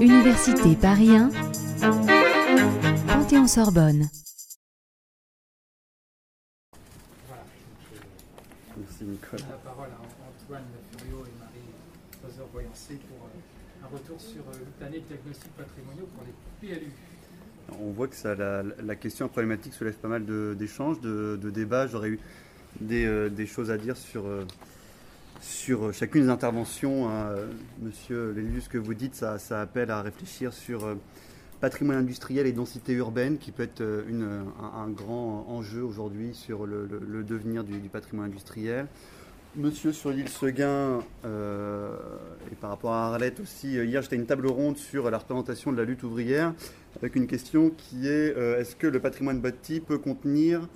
Université Paris 1, Panthéon-Sorbonne. Merci Nicolas. La parole à Antoine Furio et Marie Fozer-Boyancé pour euh, un retour sur euh, l'année de diagnostic patrimoniaux pour les PLU. On voit que ça, la, la question problématique soulève pas mal de- d'échanges, de, de débats. J'aurais eu des, euh, des choses à dire sur, euh, sur chacune des interventions. hein. Monsieur Lélu, ce que vous dites, ça, appelle à réfléchir sur euh, patrimoine industriel et densité urbaine, qui peut être euh, un, grand enjeu aujourd'hui sur le, devenir du, patrimoine industriel. Monsieur sur l'île Seguin, euh, et par rapport à Arlette aussi, euh, hier j'étais à une table ronde sur la représentation de la lutte ouvrière, avec une question qui est euh, est-ce que le patrimoine bâti peut contenir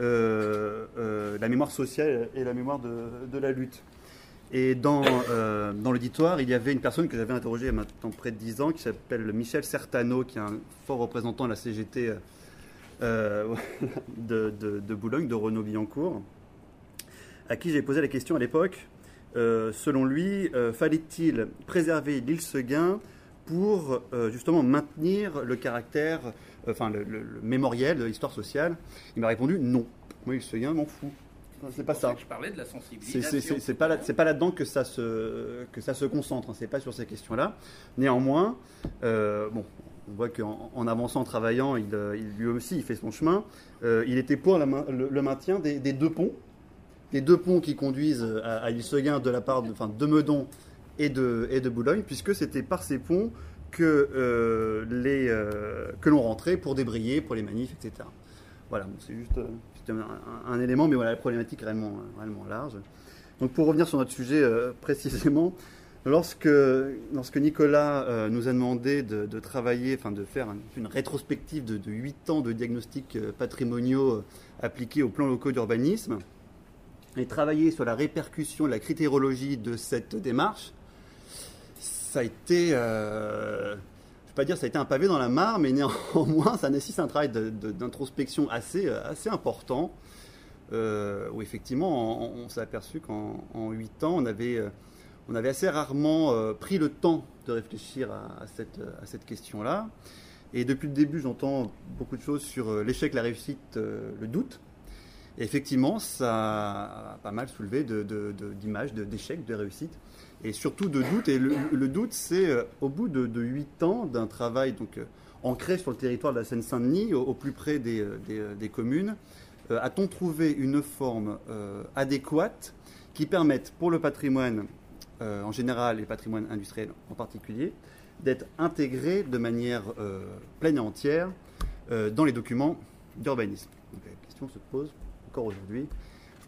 euh, euh, la mémoire sociale et la mémoire de la lutte? Et dans, euh, dans l'auditoire, il y avait une personne que j'avais interrogée il y a maintenant près de 10 ans, qui s'appelle Michel Certano, qui est un fort représentant de la CGT euh, euh, de, Boulogne, de Renaud-Billancourt, à qui j'ai posé la question à l'époque. selon lui, fallait-il préserver l'île Seguin pour justement maintenir le caractère, enfin le, le- mémoriel de l'histoire sociale? Il m'a répondu non. Moi, l'île Seguin, m'en fous. C'est pas ça. que Je parlais de la sensibilisation. C'est pas, là- c'est pas là-dedans que ça se, que ça se concentre, hein, c'est pas sur ces questions-là. Néanmoins, euh, bon, on voit qu'en en avançant, en travaillant, il, euh, il- lui aussi, il fait son chemin. Euh, il était pour la le, le maintien des, des deux ponts, des deux ponts qui conduisent à, à l'Île-Seguin de la part de, enfin, de Meudon et de, et de Boulogne, puisque c'était par ces ponts que, euh, les, euh, que l'on rentrait pour débrayer, pour les manifs, etc. Voilà, bon, c'est juste c'était un, élément, mais voilà, la problématique est réellement, large. Donc pour revenir sur notre sujet euh, précisément, lorsque, lorsque Nicolas euh, nous a demandé de, travailler, enfin de faire un- une rétrospective de, de 8 ans de diagnostics euh, patrimoniaux appliqués aux plans locaux d'urbanisme, et travailler sur la répercussion, la critérologie de cette démarche, ça a été, pas dire ça a été un pavé dans la mare, mais néanmoins ça nécessite un travail de- de- d'introspection assez, euh, assez important, euh, où effectivement on, s'est aperçu qu'en en 8 ans on avait, euh, on avait assez rarement pris le temps de réfléchir à, cette, question-là. Et depuis le début j'entends beaucoup de choses sur l'échec, la réussite, le doute. Et effectivement, ça a pas mal soulevé de- de- de- d'images, de, d'échecs, de réussites, et surtout de doutes. Et le, doute, c'est euh, au bout de, de 8 ans d'un travail donc, euh, ancré sur le territoire de la Seine-Saint-Denis, au, plus près des, euh, des, communes, a-t-on trouvé une forme adéquate qui permette pour le patrimoine en général et le patrimoine industriel en particulier d'être intégré de manière pleine et entière dans les documents d'urbanisme? La question se pose encore aujourd'hui.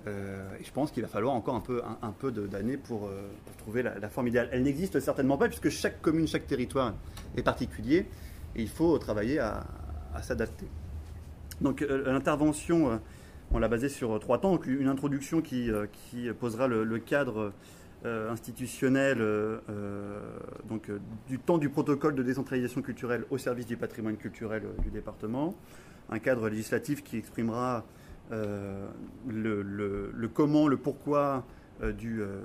Euh, et je pense qu'il va falloir encore un peu, d'années pour, euh, trouver la, forme idéale. Elle n'existe certainement pas puisque chaque commune, chaque territoire est particulier et il faut travailler à, s'adapter. Donc euh, l'intervention, on l'a basée sur trois temps. Une introduction qui, posera le, cadre institutionnel donc, du temps du protocole de décentralisation culturelle au service du patrimoine culturel du département. Un cadre législatif qui exprimera le, le- comment, le pourquoi euh, du, euh,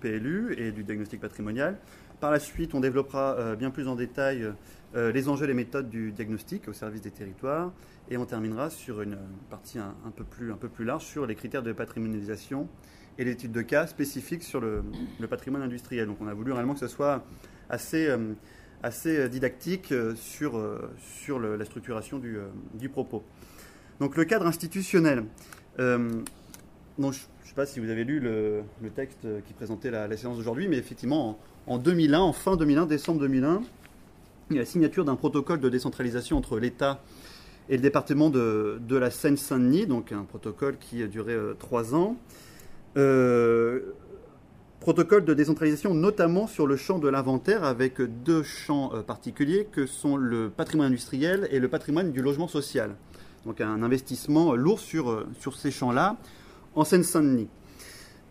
PLU et du diagnostic patrimonial. Par la suite, on développera euh, bien plus en détail euh, les enjeux et les méthodes du diagnostic au service des territoires. Et on terminera sur une partie un, peu, plus, large sur les critères de patrimonialisation et l'étude de cas spécifiques sur le, patrimoine industriel. Donc on a voulu réellement que ce soit assez, euh, didactique euh, sur, euh, la structuration euh, du propos. Donc le cadre institutionnel. Euh, je ne sais pas si vous avez lu le, texte qui présentait la, séance d'aujourd'hui, mais effectivement, en, en 2001, en fin 2001, décembre 2001, il y a la signature d'un protocole de décentralisation entre l'État et le département de, la Seine-Saint-Denis, donc un protocole qui a duré euh, trois ans. Euh, protocole de décentralisation notamment sur le champ de l'inventaire avec deux champs particuliers que sont le patrimoine industriel et le patrimoine du logement social. Donc un investissement lourd sur, euh, sur ces champs-là en Seine-Saint-Denis.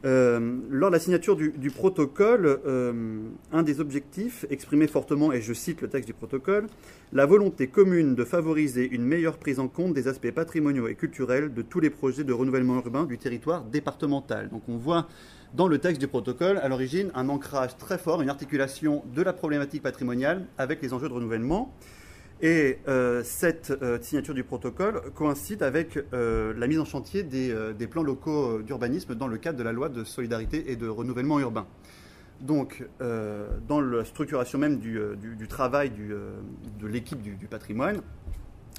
Euh, lors de la signature du, protocole, euh, un des objectifs exprimé fortement, et je cite le texte du protocole, la volonté commune de favoriser une meilleure prise en compte des aspects patrimoniaux et culturels de tous les projets de renouvellement urbain du territoire départemental. Donc on voit dans le texte du protocole, à l'origine, un ancrage très fort, une articulation de la problématique patrimoniale avec les enjeux de renouvellement. Et euh, cette euh, signature du protocole coïncide avec euh, la mise en chantier des, plans locaux d'urbanisme dans le cadre de la loi de solidarité et de renouvellement urbain. Donc, dans la structuration même du, travail de l'équipe du, patrimoine,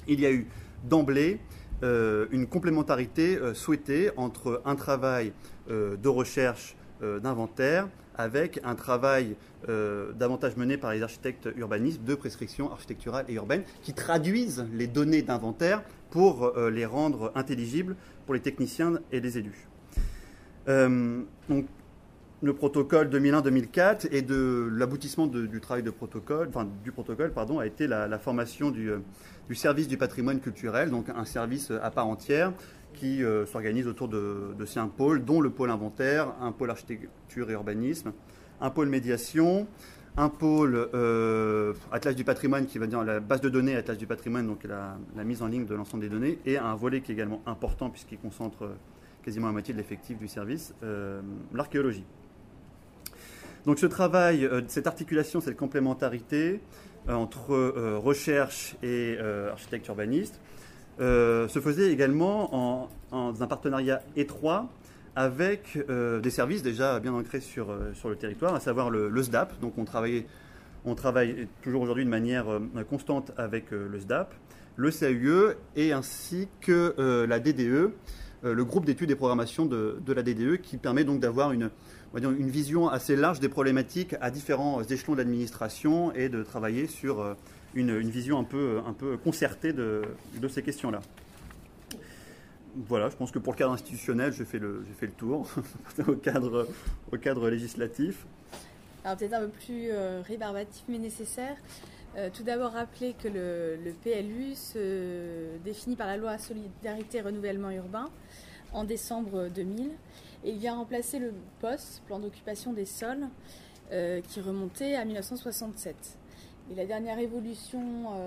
il y a eu d'emblée une complémentarité souhaitée entre un travail de recherche d'inventaire avec un travail euh, davantage mené par les architectes urbanistes de prescription architecturale et urbaine qui traduisent les données d'inventaire pour euh, les rendre intelligibles pour les techniciens et les élus. Euh, donc, le protocole 2001-2004 et de l'aboutissement du travail de protocole, enfin, du protocole pardon, a été la, formation du, du, service du patrimoine culturel, donc un service à part entière qui s'organise autour de, de cinq pôles, dont le pôle inventaire, un pôle architecture et urbanisme, un pôle médiation, un pôle euh, Atlas du patrimoine qui va dire la base de données Atlas du patrimoine, donc la, mise en ligne de l'ensemble des données, et un volet qui est également important puisqu'il concentre euh, quasiment la moitié de l'effectif du service, euh, l'archéologie. Donc ce travail, cette articulation, cette complémentarité entre recherche et architecte urbaniste se faisait également en un partenariat étroit avec euh, des services déjà bien ancrés sur, euh, sur le territoire, à savoir le, SDAP. Donc on, travaille, toujours aujourd'hui de manière euh, constante avec le SDAP, le CAUE et ainsi que la DDE, le groupe d'études et programmation de, de, la DDE, qui permet donc d'avoir une, vision assez large des problématiques à différents échelons d'administration et de travailler sur une, vision un peu, un peu concertée de, de ces questions-là voilà, je pense que pour le cadre institutionnel, j'ai fait le, fait le tour au, cadre, au cadre législatif. Alors peut-être un peu plus euh, rébarbatif mais nécessaire. Euh, tout d'abord rappeler que le, PLU se définit par la loi Solidarité et Renouvellement Urbain en décembre 2000 et il vient remplacer le POS, plan d'occupation des sols, euh, qui remontait à 1967. Et la dernière évolution,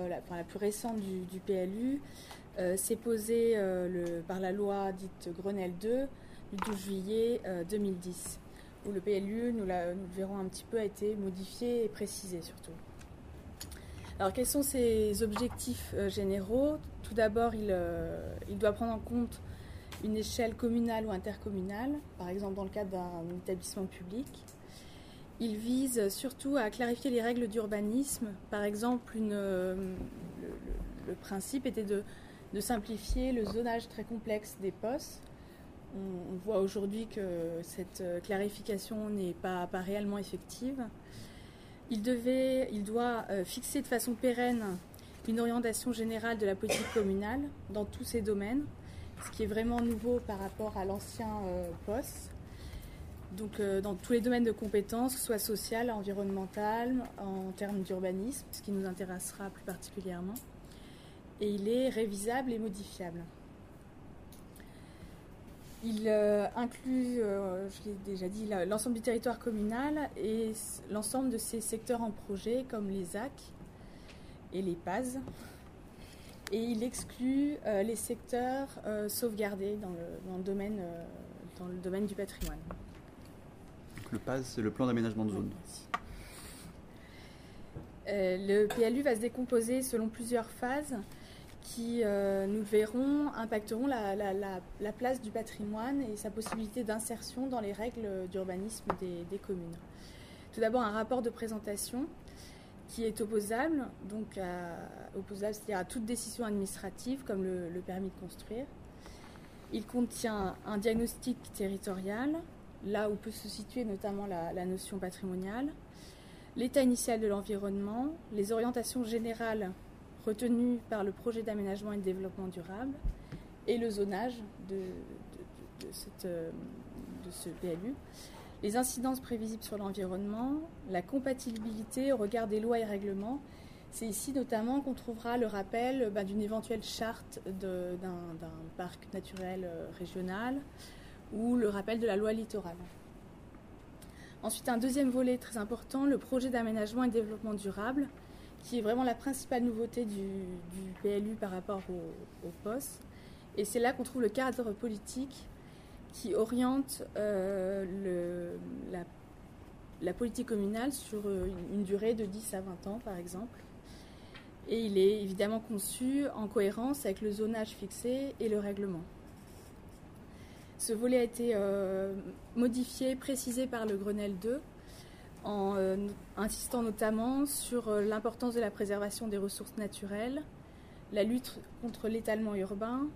la, la, plus récente du, PLU, s'est posé euh, par la loi dite Grenelle 2 du 12 juillet 2010, euh, où le PLU, nous, le verrons un petit peu, a été modifié et précisé surtout. Alors quels sont ses objectifs généraux? Tout d'abord, il, il, doit prendre en compte une échelle communale ou intercommunale, par exemple dans le cadre d'un établissement public. Il vise surtout à clarifier les règles d'urbanisme. Par exemple, une, le, principe était de de simplifier le zonage très complexe des postes. On, voit aujourd'hui que cette euh, clarification n'est pas, réellement effective. Il, devait, il doit euh, fixer de façon pérenne une orientation générale de la politique communale dans tous ces domaines, ce qui est vraiment nouveau par rapport à l'ancien euh, poste. Donc dans tous les domaines de compétences, soit sociales, environnementales, en termes d'urbanisme, ce qui nous intéressera plus particulièrement et il est révisable et modifiable. Il euh, inclut, euh, je l'ai déjà dit, l'ensemble du territoire communal et l'ensemble de ses secteurs en projet comme les ZAC et les PAS. Et il exclut euh, les secteurs sauvegardés dans le, domaine, dans le domaine du patrimoine. le PAS, c'est le plan d'aménagement de zone. le PLU va se décomposer selon plusieurs phases qui, euh, nous verrons, impacteront la, place du patrimoine et sa possibilité d'insertion dans les règles d'urbanisme des, communes. Tout d'abord, un rapport de présentation qui est opposable, donc opposable, c'est-à-dire à toute décision administrative comme le, permis de construire. Il contient un diagnostic territorial, là où peut se situer notamment la notion patrimoniale, l'état initial de l'environnement, les orientations générales retenu par le projet d'aménagement et de développement durable et le zonage de, euh, ce PLU, les incidences prévisibles sur l'environnement, la compatibilité au regard des lois et règlements. C'est ici notamment qu'on trouvera le rappel bah, d'une éventuelle charte d'un parc naturel euh, régional ou le rappel de la loi littorale. Ensuite, un deuxième volet très important, le projet d'aménagement et développement durable, qui est vraiment la principale nouveauté du, PLU par rapport au, POS. Et c'est là qu'on trouve le cadre politique qui oriente euh, la, politique communale sur euh, une, durée de 10 à 20 ans, par exemple. Et il est évidemment conçu en cohérence avec le zonage fixé et le règlement. Ce volet a été euh, modifié, précisé par le Grenelle 2, en insistant notamment sur l'importance de la préservation des ressources naturelles, la lutte contre l'étalement urbain,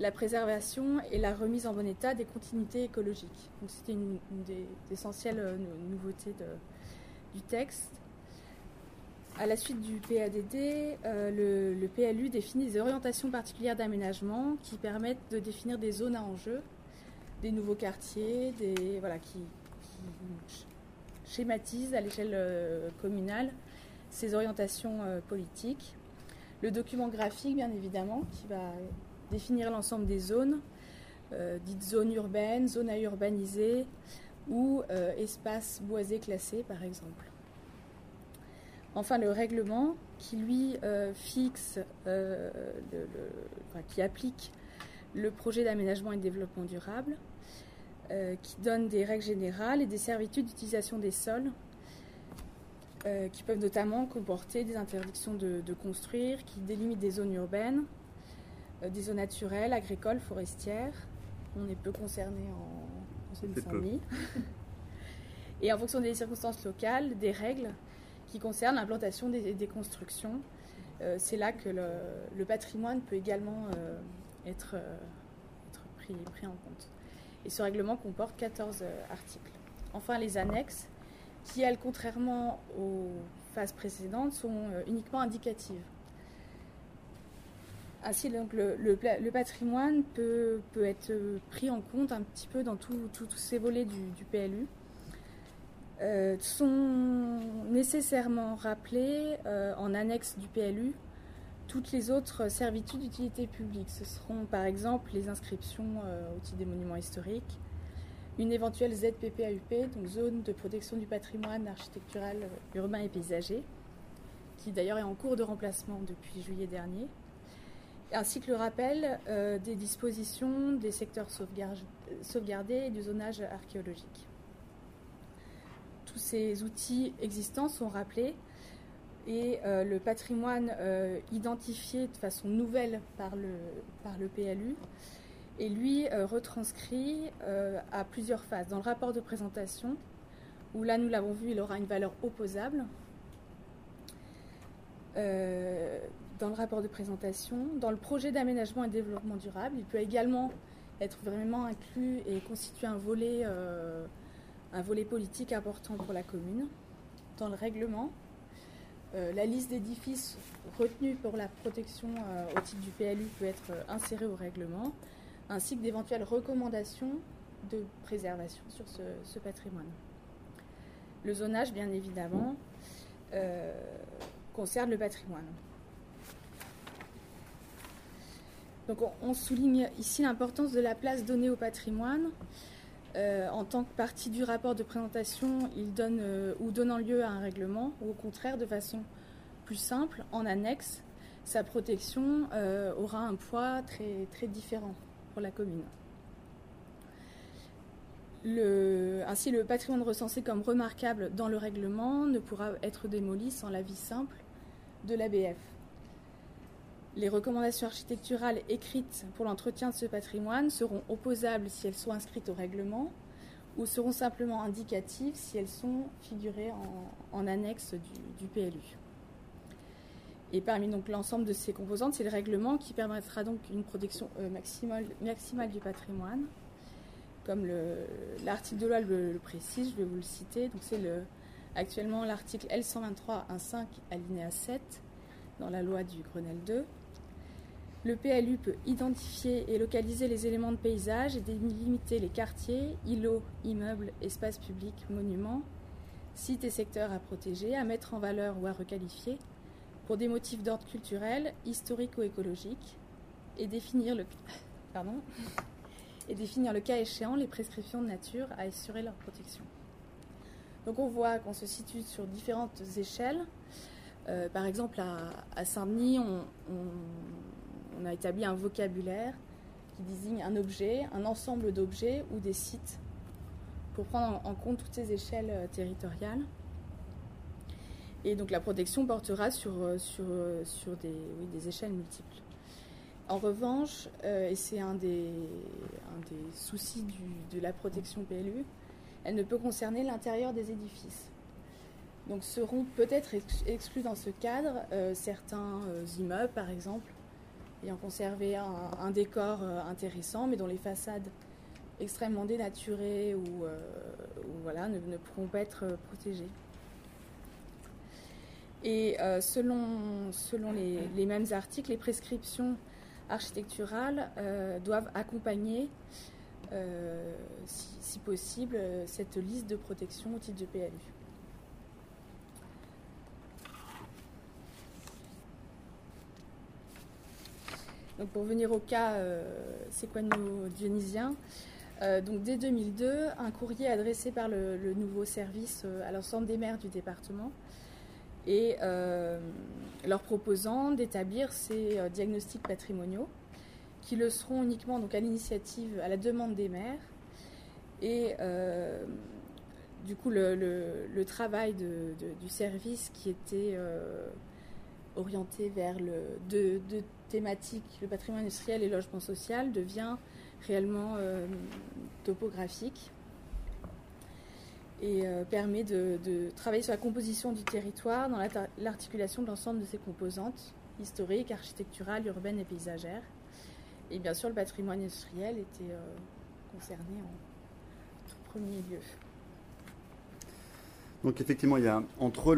la préservation et la remise en bon état des continuités écologiques. C'était une, des essentielles euh, nouveautés du texte. À la suite du PADD, euh, le, PLU définit des orientations particulières d'aménagement qui permettent de définir des zones à enjeu, des nouveaux quartiers, des, voilà, qui, schématisent à l'échelle euh, communale ces orientations politiques. Le document graphique, bien évidemment, qui va définir l'ensemble des zones, euh, dites zones urbaines, zones à urbaniser ou euh, espaces boisés classés par exemple. Enfin, le règlement qui lui euh, fixe, qui applique le projet d'aménagement et de développement durable, qui donne des règles générales et des servitudes d'utilisation des sols, qui peuvent notamment comporter des interdictions de, de construire, qui délimitent des zones urbaines, euh, des zones naturelles, agricoles, forestières. On est peu concerné en, en Seine-Saint-Denis. Et en fonction des circonstances locales, des règles qui concernent l'implantation des, constructions. Euh, c'est là que le, patrimoine peut également euh, être, pris, pris, en compte. Et ce règlement comporte 14 articles. Enfin, les annexes, qui, elles, contrairement aux phases précédentes, sont uniquement indicatives. Ainsi, donc, le, patrimoine peut, être pris en compte un petit peu dans tous ces volets du, PLU. Euh, sont nécessairement rappelés euh, en annexe du PLU toutes les autres servitudes d'utilité publique. Ce seront par exemple les inscriptions euh, au titre des monuments historiques, une éventuelle ZPPAUP, donc zone de protection du patrimoine architectural, urbain et paysager, qui d'ailleurs est en cours de remplacement depuis juillet dernier ainsi que le rappel euh, des dispositions des secteurs sauvegardés et du zonage archéologique. Tous ces outils existants sont rappelés et euh, le patrimoine euh, identifié de façon nouvelle par le, par le PLU est lui retranscrit à plusieurs phases. Dans le rapport de présentation, où là nous l'avons vu, il aura une valeur opposable dans le rapport de présentation. Dans le projet d'aménagement et développement durable, il peut également être vraiment inclus et constituer un volet, euh, un volet politique important pour la commune. Dans le règlement, euh, la liste d'édifices retenus pour la protection euh, au titre du PLU peut être insérée au règlement, ainsi que d'éventuelles recommandations de préservation sur ce patrimoine. Le zonage, bien évidemment, concerne le patrimoine. Donc on, souligne ici l'importance de la place donnée au patrimoine. Euh, en tant que partie du rapport de présentation, il donne euh, ou donnant lieu à un règlement, ou au contraire de façon plus simple, en annexe, sa protection euh, aura un poids très, très différent pour la commune. ainsi, le patrimoine recensé comme remarquable dans le règlement ne pourra être démoli sans l'avis simple de l'ABF. Les recommandations architecturales écrites pour l'entretien de ce patrimoine seront opposables si elles sont inscrites au règlement ou seront simplement indicatives si elles sont figurées en, annexe du, PLU. Et parmi l'ensemble de ces composantes, c'est le règlement qui permettra donc une protection euh, maximale, du patrimoine. Comme l'article de loi le, précise, je vais vous le citer. C'est actuellement l'article L123.1.5 alinéa 7 dans la loi du Grenelle 2 le PLU peut identifier et localiser les éléments de paysage et délimiter les quartiers, îlots, immeubles, espaces publics, monuments, sites et secteurs à protéger, à mettre en valeur ou à requalifier pour des motifs d'ordre culturel, historique ou écologique, et définir le, et définir le cas échéant les prescriptions de nature à assurer leur protection. Donc on voit qu'on se situe sur différentes échelles. Euh, par exemple, à, Saint-Denis, on, a établi un vocabulaire qui désigne un objet, un ensemble d'objets ou des sites pour prendre en compte toutes ces échelles euh, territoriales. Et donc la protection portera sur, euh, sur des, échelles multiples. En revanche, et c'est un des, soucis de la protection PLU, elle ne peut concerner l'intérieur des édifices. Donc seront peut-être exclus dans ce cadre euh, certains euh, immeubles, par exemple, ayant conservé un, décor euh, intéressant, mais dont les façades extrêmement dénaturées ou, voilà, ne, pourront pas être protégées. Et selon, selon les, mêmes articles, les prescriptions architecturales doivent accompagner, si, si, possible, cette liste de protection au titre de PLU. Pour venir au cas euh, séquano-dionysien, euh, donc dès 2002, un courrier adressé par le, nouveau service euh, à l'ensemble des maires du département et leur proposant d'établir ces diagnostics patrimoniaux qui le seront uniquement donc à l'initiative, à la demande des maires. Et du coup, le, travail du service qui était orienté vers le, thématique, le patrimoine industriel et le logement social, devient réellement euh, topographique et euh, permet de, travailler sur la composition du territoire dans l'articulation de l'ensemble de ses composantes historiques, architecturales, urbaines et paysagères. Et bien sûr, le patrimoine industriel était euh, concerné en premier lieu. Donc effectivement, il y a entre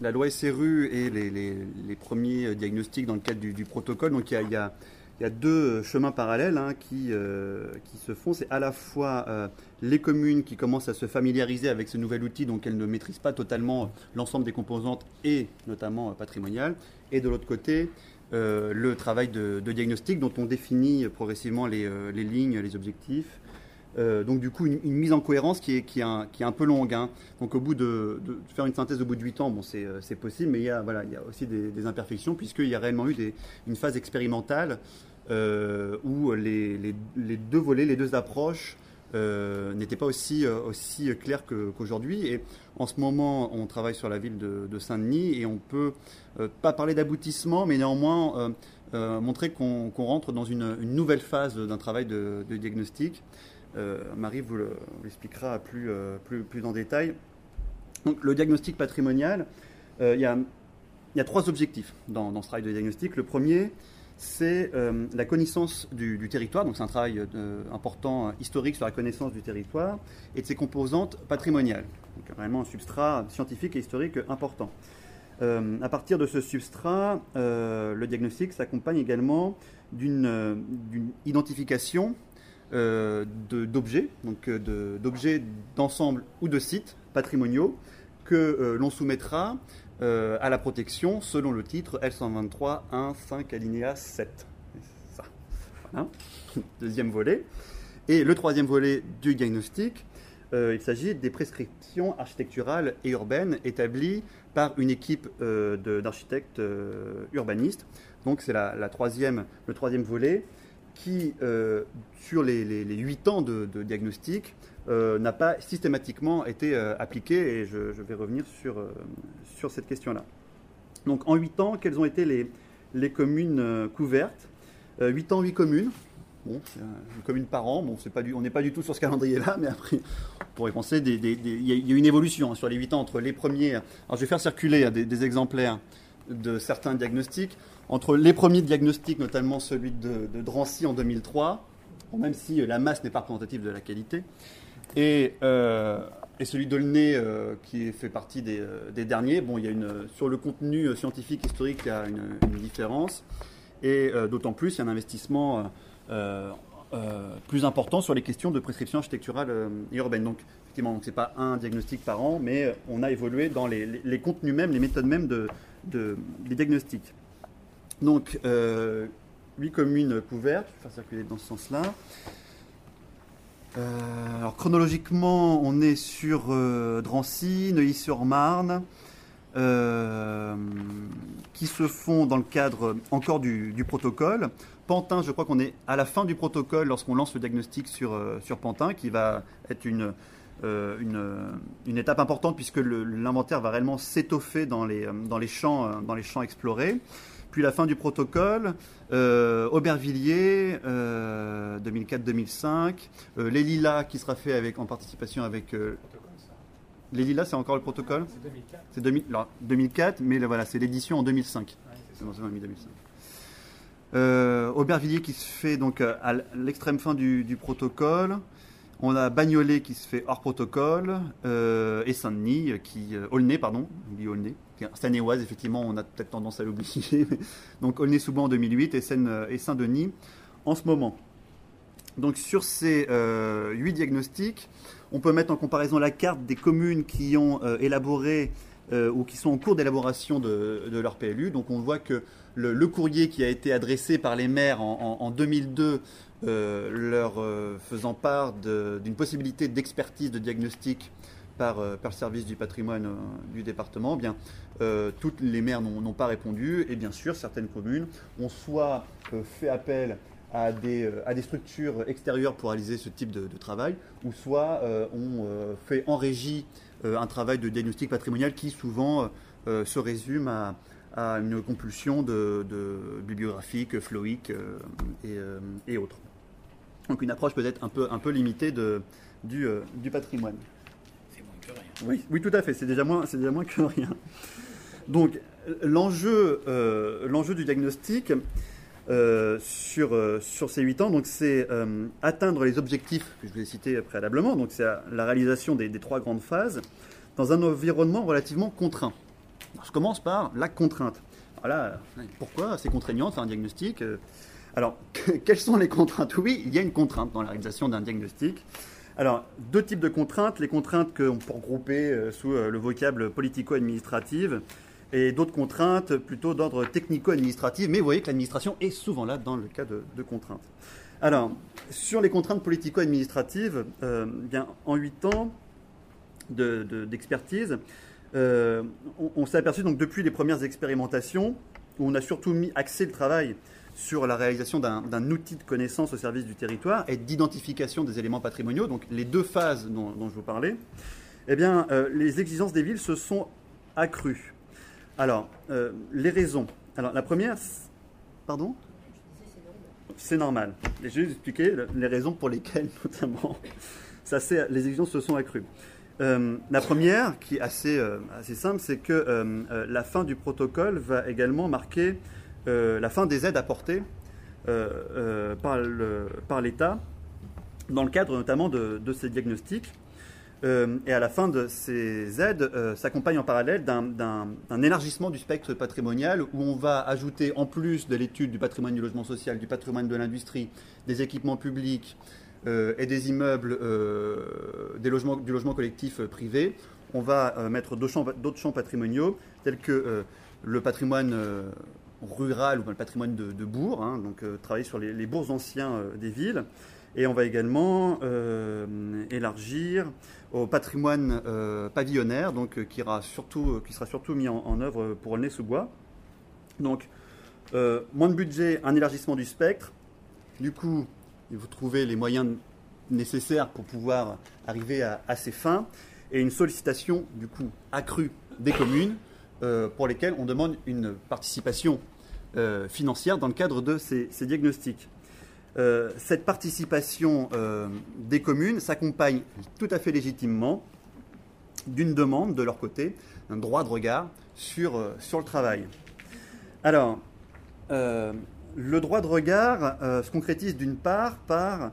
la loi SRU et les, premiers diagnostics dans le cadre du, protocole, donc il y a, deux chemins parallèles hein, qui, euh, qui se font. C'est à la fois euh, les communes qui commencent à se familiariser avec ce nouvel outil, donc elles ne maîtrisent pas totalement l'ensemble des composantes et notamment euh, patrimoniales, et de l'autre côté, le travail de, diagnostic dont on définit progressivement les lignes, les objectifs, euh, donc du coup, une, mise en cohérence qui est, qui est, un, qui est un peu longue. Hein. Donc au bout de, faire une synthèse au bout de 8 ans, bon, euh, c'est possible, mais il y a, voilà, il y a aussi des, imperfections, puisqu'il y a réellement eu des, une phase expérimentale euh, où les, les, les, deux volets, les deux approches n'étaient pas aussi, aussi clairs qu'aujourd'hui. et en ce moment, on travaille sur la ville de, Saint-Denis et on peut pas parler d'aboutissement, mais néanmoins montrer qu'on rentre dans une, nouvelle phase d'un travail de diagnostic. Euh, Marie vous l'expliquera plus, euh, plus, plus en détail. Donc, le diagnostic patrimonial, euh, il y, a, trois objectifs dans, ce travail de diagnostic. Le premier, c'est la connaissance du, territoire, donc c'est un travail important historique sur la connaissance du territoire et de ses composantes patrimoniales. Donc vraiment un substrat scientifique et historique important. à partir de ce substrat, le diagnostic s'accompagne également d'une identification euh, d'objets, donc euh, d'objets d'ensemble ou de sites patrimoniaux que euh, l'on soumettra à la protection selon le titre L123 1 5 alinéa 7. Ça. Deuxième volet. Et le troisième volet du diagnostic, il s'agit des prescriptions architecturales et urbaines établies par une équipe d'architectes urbanistes. Donc c'est la, troisième, le troisième volet qui, euh, sur les, huit ans de, diagnostic, euh, n'a pas systématiquement été euh, appliqué, et je, vais revenir sur, sur cette question-là. Donc en huit ans, quelles ont été les, les communes couvertes? 8 ans, 8 communes. Bon, une commune par an. Bon, pas on n'est pas du tout sur ce calendrier-là, mais après, on pourrait penser, il y, a une évolution hein, sur les 8 ans entre les premiers. Alors, je vais faire circuler hein, des exemplaires de certains diagnostics entre les premiers diagnostics, notamment celui de, Drancy en 2003, même si euh, la masse n'est pas représentative de la qualité, et, euh, celui d'Aulnay euh, qui fait partie des, derniers. Bon, il y a une, sur le contenu scientifique historique, il y a une, différence, et d'autant plus, il y a un investissement plus important sur les questions de prescription architecturale et urbaine. Donc, effectivement, ce n'est pas un diagnostic par an, mais on a évolué dans les, contenus mêmes, les méthodes mêmes de, des diagnostics. Donc, euh, huit communes couvertes, je vais faire circuler dans ce sens-là. Euh, alors chronologiquement, on est sur euh, Drancy, Neuilly-sur-Marne, euh, qui se font dans le cadre encore du, protocole. Pantin, je crois qu'on est à la fin du protocole lorsqu'on lance le diagnostic sur, sur Pantin, qui va être une, une, une étape importante puisque l'inventaire va réellement s'étoffer dans les, dans, les dans les champs explorés. Puis la fin du protocole, euh, Aubervilliers, euh, 2004-2005, euh, les Lilas qui sera fait avec, en participation avec... euh, les Lilas, c'est encore le protocole? C'est 2004. C'est 2000 alors, 2004, mais là, voilà, c'est l'édition en 2005. Ouais, c'est C'est ça. dans ce mis 2005. Euh, Aubervilliers qui se fait donc euh, à l'extrême fin du, du protocole. On a Bagnolet qui se fait hors protocole. euh, et Saint-Denis, euh, qui. Euh, Aulnay, pardon. On dit Aulnay. Seine-et-Oise, effectivement, on a peut-être tendance à l'oublier. donc Aulnay-sous-Bois en 2008 et, euh, et Saint-Denis en ce moment. Donc sur ces euh, huit diagnostics, on peut mettre en comparaison la carte des communes qui ont euh, élaboré ou qui sont en cours d'élaboration de, de leur PLU. Donc on voit que le, courrier qui a été adressé par les maires en, en- en 2002 euh, leur euh, faisant part d'une possibilité d'expertise de diagnostic par, euh, service du patrimoine du département, eh bien, toutes les maires n'ont pas répondu. Et bien sûr certaines communes ont soit fait appel à des, structures extérieures pour réaliser ce type de, travail, ou soit ont fait en régie un travail de diagnostic patrimonial qui souvent se résume à, à une compulsion de, de bibliographique, floïque euh, et, euh, et autres. Donc une approche peut-être un peu, un peu limitée de, du, euh, du patrimoine. C'est moins que rien. Oui, oui, tout à fait. C'est déjà moins, déjà moins que rien. Donc, l'enjeu, l'enjeu du diagnostic euh, sur, euh, sur ces 8 ans, donc c'est euh, atteindre les objectifs que je vous ai cités préalablement. Donc, c'est la réalisation des, des trois grandes phases dans un environnement relativement contraint. Je commence par la contrainte. Voilà, pourquoi c'est contraignant de faire un diagnostic Euh, Alors, quelles sont les contraintes? Oui, il y a une contrainte dans la réalisation d'un diagnostic. Alors, deux types de contraintes. Les contraintes qu'on peut regrouper euh, sous euh, le vocable politico-administrative et d'autres contraintes plutôt d'ordre technico-administratif. Mais vous voyez que l'administration est souvent là dans le cas de, contraintes. Alors, sur les contraintes politico-administratives, euh, bien, en huit ans de- de- d'expertise, on, on s'est aperçu donc depuis les premières expérimentations où on a surtout mis axé le travail sur la réalisation d'un outil de connaissance au service du territoire et d'identification des éléments patrimoniaux, donc les deux phases dont, je vous parlais, eh bien, euh, les exigences des villes se sont accrues. Alors, euh, les raisons. Alors, la première, pardon? C'est normal. Je vais vous expliquer le- les raisons pour lesquelles, notamment, ça les exigences se sont accrues. Euh, la première, qui est assez, euh, simple, c'est que euh, la fin du protocole va également marquer la fin des aides apportées par l'État dans le cadre notamment de, ces diagnostics. Et à la fin de ces aides s'accompagne en parallèle d'un- élargissement du spectre patrimonial où on va ajouter, en plus de l'étude du patrimoine du logement social, du patrimoine de l'industrie, des équipements publics et des immeubles, euh, des logements, du logement collectif euh, privé, on va euh, mettre d'autres champs, patrimoniaux tels que euh, le patrimoine euh, rural ou le patrimoine de, de bourg, hein, donc euh, travailler sur les, les bourgs anciens euh, des villes. Et on va également euh, élargir au patrimoine euh, pavillonnaire, donc euh, qui, euh, sera surtout mis en, œuvre pour le Nez-sous-Bois. Donc, euh, moins de budget, un élargissement du spectre. Du coup, vous trouvez les moyens nécessaires pour pouvoir arriver à, ces fins. Et une sollicitation, du coup, accrue des communes euh, pour lesquelles on demande une participation euh, financière dans le cadre de ces, diagnostics. Euh, cette participation des communes s'accompagne tout à fait légitimement d'une demande de leur côté, d'un droit de regard sur, sur le travail. Alors, le droit de regard euh, se concrétise d'une part par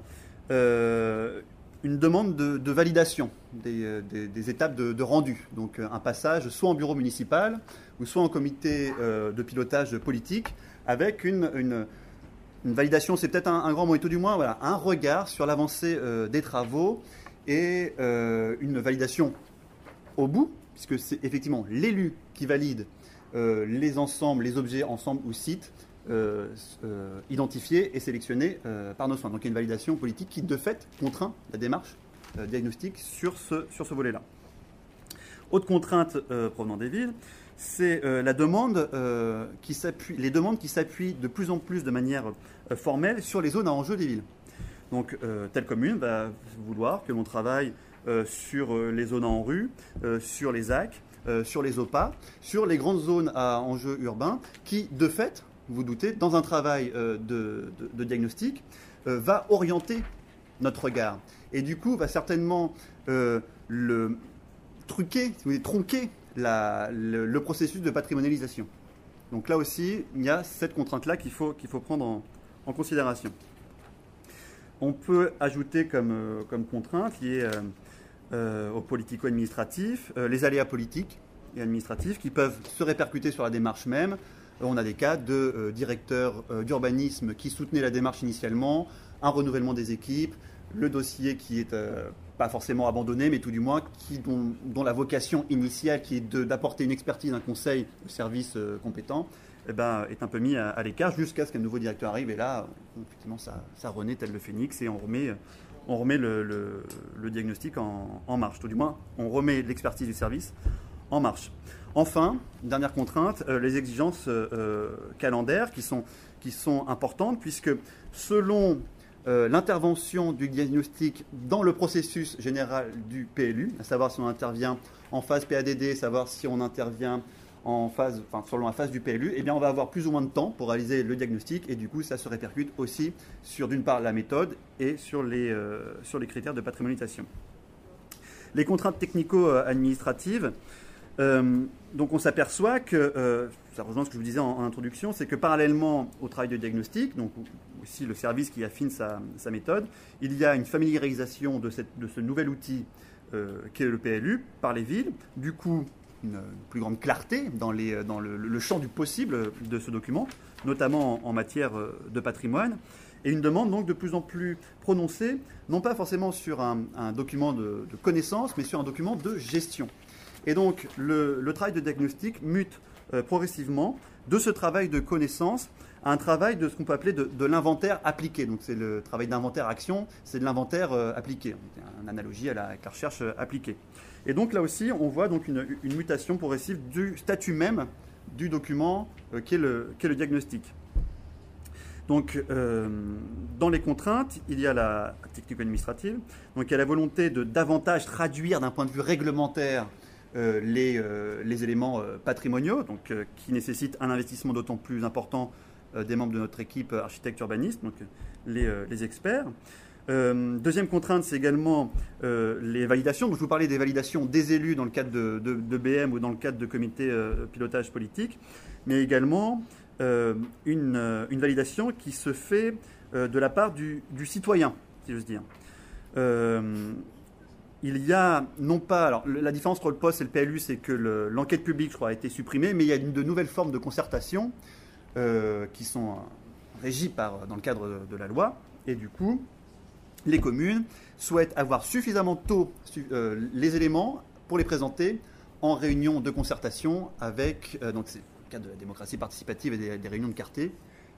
euh, une demande de, validation des, euh, des- étapes de, rendu. Donc un passage soit en bureau municipal ou soit en comité de pilotage politique avec une, validation, c'est peut-être un, un grand mot, et tout du moins voilà, un regard sur l'avancée des travaux et une validation au bout, puisque c'est effectivement l'élu qui valide les ensembles, les objets, ensembles ou sites euh, euh, identifiés et sélectionnés euh, par nos soins. Donc il y a une validation politique qui, de fait, contraint la démarche euh, diagnostique sur ce, sur ce volet-là. Autre contrainte provenant des villes, c'est demande les demandes qui s'appuient de plus en plus de manière formelle sur les zones à enjeu des villes. Donc, telle commune va vouloir que l'on travaille sur les zones en rue, sur les AC, sur les OPA, sur les grandes zones à enjeu urbain, qui, de fait, vous doutez, dans un travail euh, de, diagnostic, euh, va orienter notre regard. Et du coup, va certainement euh, le truquer, tronquer le, processus de patrimonialisation. Donc là aussi, il y a cette contrainte-là qu'il faut, prendre en, considération. On peut ajouter comme, contrainte liée au politico-administratif les aléas politiques et administratifs qui peuvent se répercuter sur la démarche même. Euh, On a des cas de euh, directeurs euh, d'urbanisme qui soutenaient la démarche initialement, un renouvellement des équipes, le dossier qui est pas forcément abandonné, mais tout du moins dont, la vocation initiale, qui est d'apporter une expertise, un conseil au service compétent, eh ben, est un peu mis à, l'écart jusqu'à ce qu'un nouveau directeur arrive. Et là, effectivement, ça, renaît tel le phénix et on remet, on le, diagnostic en marche. Tout du moins, on remet l'expertise du service en marche. Enfin, dernière contrainte, euh, les exigences euh, euh, calendaires qui sont, qui sont importantes puisque selon l'intervention du diagnostic dans le processus général du PLU, à savoir si on intervient en phase PADD, savoir si on intervient en phase, enfin, selon la phase du PLU, eh bien, on va avoir plus ou moins de temps pour réaliser le diagnostic et du coup, ça se répercute aussi sur, d'une part, la méthode et sur les, sur les critères de patrimonialisation. Les contraintes technico-administratives, euh, donc on s'aperçoit que, euh, ce que je vous disais en, introduction, c'est que parallèlement au travail de diagnostic, donc aussi le service qui affine sa, méthode, il y a une familiarisation de, ce nouvel outil euh, qu'est le PLU par les villes, du coup une, plus grande clarté dans, le, champ du possible de ce document, notamment en, matière euh, de patrimoine, et une demande donc de plus en plus prononcée, non pas forcément sur un, document de connaissance, mais sur un document de gestion. Et donc le, travail de diagnostic mute euh, progressivement de ce travail de connaissance à un travail de ce qu'on peut appeler de, l'inventaire appliqué. Donc c'est le travail d'inventaire-action, c'est de l'inventaire euh, appliqué, une analogie à la, avec la recherche euh, appliquée. Et donc là aussi, on voit donc une, mutation progressive du statut même du document euh, qu'est le, diagnostic. Donc, dans les contraintes, il y a la technico-administrative, donc il y a la volonté de davantage traduire d'un point de vue réglementaire les, euh, les éléments euh, patrimoniaux, donc, euh, qui nécessitent un investissement d'autant plus important euh, des membres de notre équipe euh, architectes urbanistes, donc euh, les, euh, experts. Euh, deuxième contrainte, c'est également euh, les validations. Donc, je vous parlais des validations des élus dans le cadre de, BM ou dans le cadre de comité euh, pilotage politique, mais également euh, une, euh, validation qui se fait euh, de la part du, du citoyen, si j'ose dire. Euh, il y a non pas. Alors, la différence entre le poste et le PLU, c'est que le- l'enquête publique, je crois, a été supprimée, mais il y a une- de nouvelles formes de concertation euh, qui sont euh, régies par, dans le cadre de, la loi. Et du coup, les communes souhaitent avoir suffisamment tôt euh, les éléments pour les présenter en réunion de concertation avec. euh, donc, c'est le cadre de la démocratie participative et des, des réunions de quartier.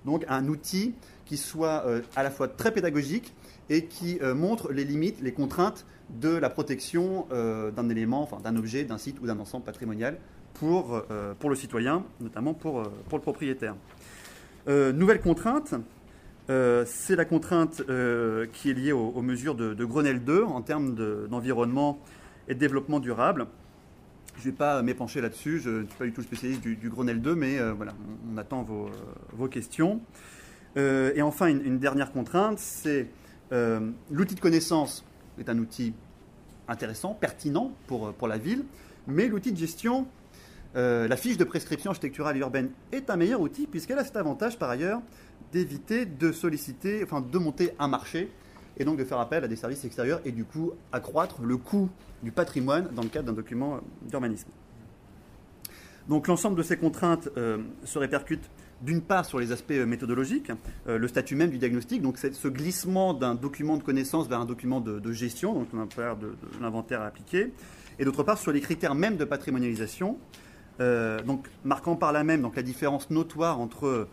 Donc, un outil qui soit euh, à la fois très pédagogique et qui euh, montre les limites, les contraintes de la protection euh, d'un élément, enfin d'un objet, d'un site ou d'un ensemble patrimonial pour, euh, pour le citoyen, notamment pour, pour le propriétaire. Nouvelle contrainte, c'est la contrainte qui est liée aux, mesures de, Grenelle 2 en termes de- d'environnement et de développement durable. Je ne vais pas m'épancher là-dessus, je ne suis pas du tout spécialiste du, Grenelle 2, mais voilà, on, attend vos, vos questions. Et enfin, une dernière contrainte, c'est euh, l'outil de connaissance est un outil intéressant, pertinent pour, pour la ville, mais l'outil de gestion, euh, la fiche de prescription architecturale et urbaine est un meilleur outil puisqu'elle a cet avantage par ailleurs d'éviter de solliciter, enfin de monter un marché et donc de faire appel à des services extérieurs et du coup accroître le coût du patrimoine dans le cadre d'un document d'urbanisme. Donc l'ensemble de ces contraintes euh, se répercute d'une part sur les aspects euh, méthodologiques, euh, le statut même du diagnostic, donc ce glissement d'un document de connaissance vers un document de, gestion, donc l'inventaire à appliquer, et d'autre part sur les critères même de patrimonialisation, euh, donc marquant par là même donc, la différence notoire entre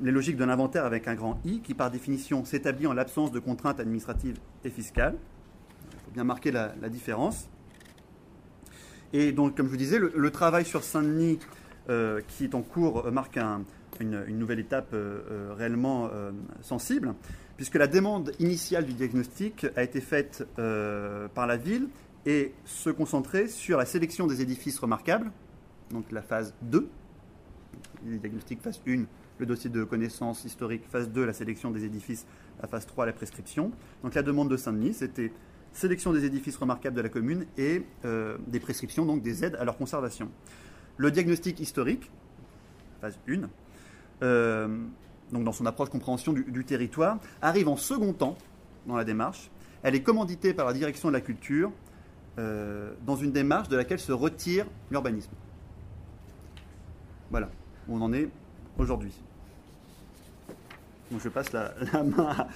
les logiques de l'inventaire avec un grand I, qui par définition s'établit en l'absence de contraintes administratives et fiscales. Il faut bien marquer la, différence. Et donc, comme je vous disais, le, travail sur Saint-Denis, qui est en cours, marque une, nouvelle étape réellement sensible, puisque la demande initiale du diagnostic a été faite par la ville et se concentrer sur la sélection des édifices remarquables, donc la phase 2, le diagnostic phase 1, le dossier de connaissances historiques, phase 2, la sélection des édifices, la phase 3, la prescription. Donc la demande de Saint-Denis, c'était sélection des édifices remarquables de la commune et euh, des prescriptions, donc des aides à leur conservation. Le diagnostic historique, phase 1, euh, donc dans son approche compréhension du, territoire, arrive en second temps dans la démarche. Elle est commanditée par la direction de la culture euh, dans une démarche de laquelle se retire l'urbanisme. Voilà où on en est aujourd'hui. Donc je passe la, main à,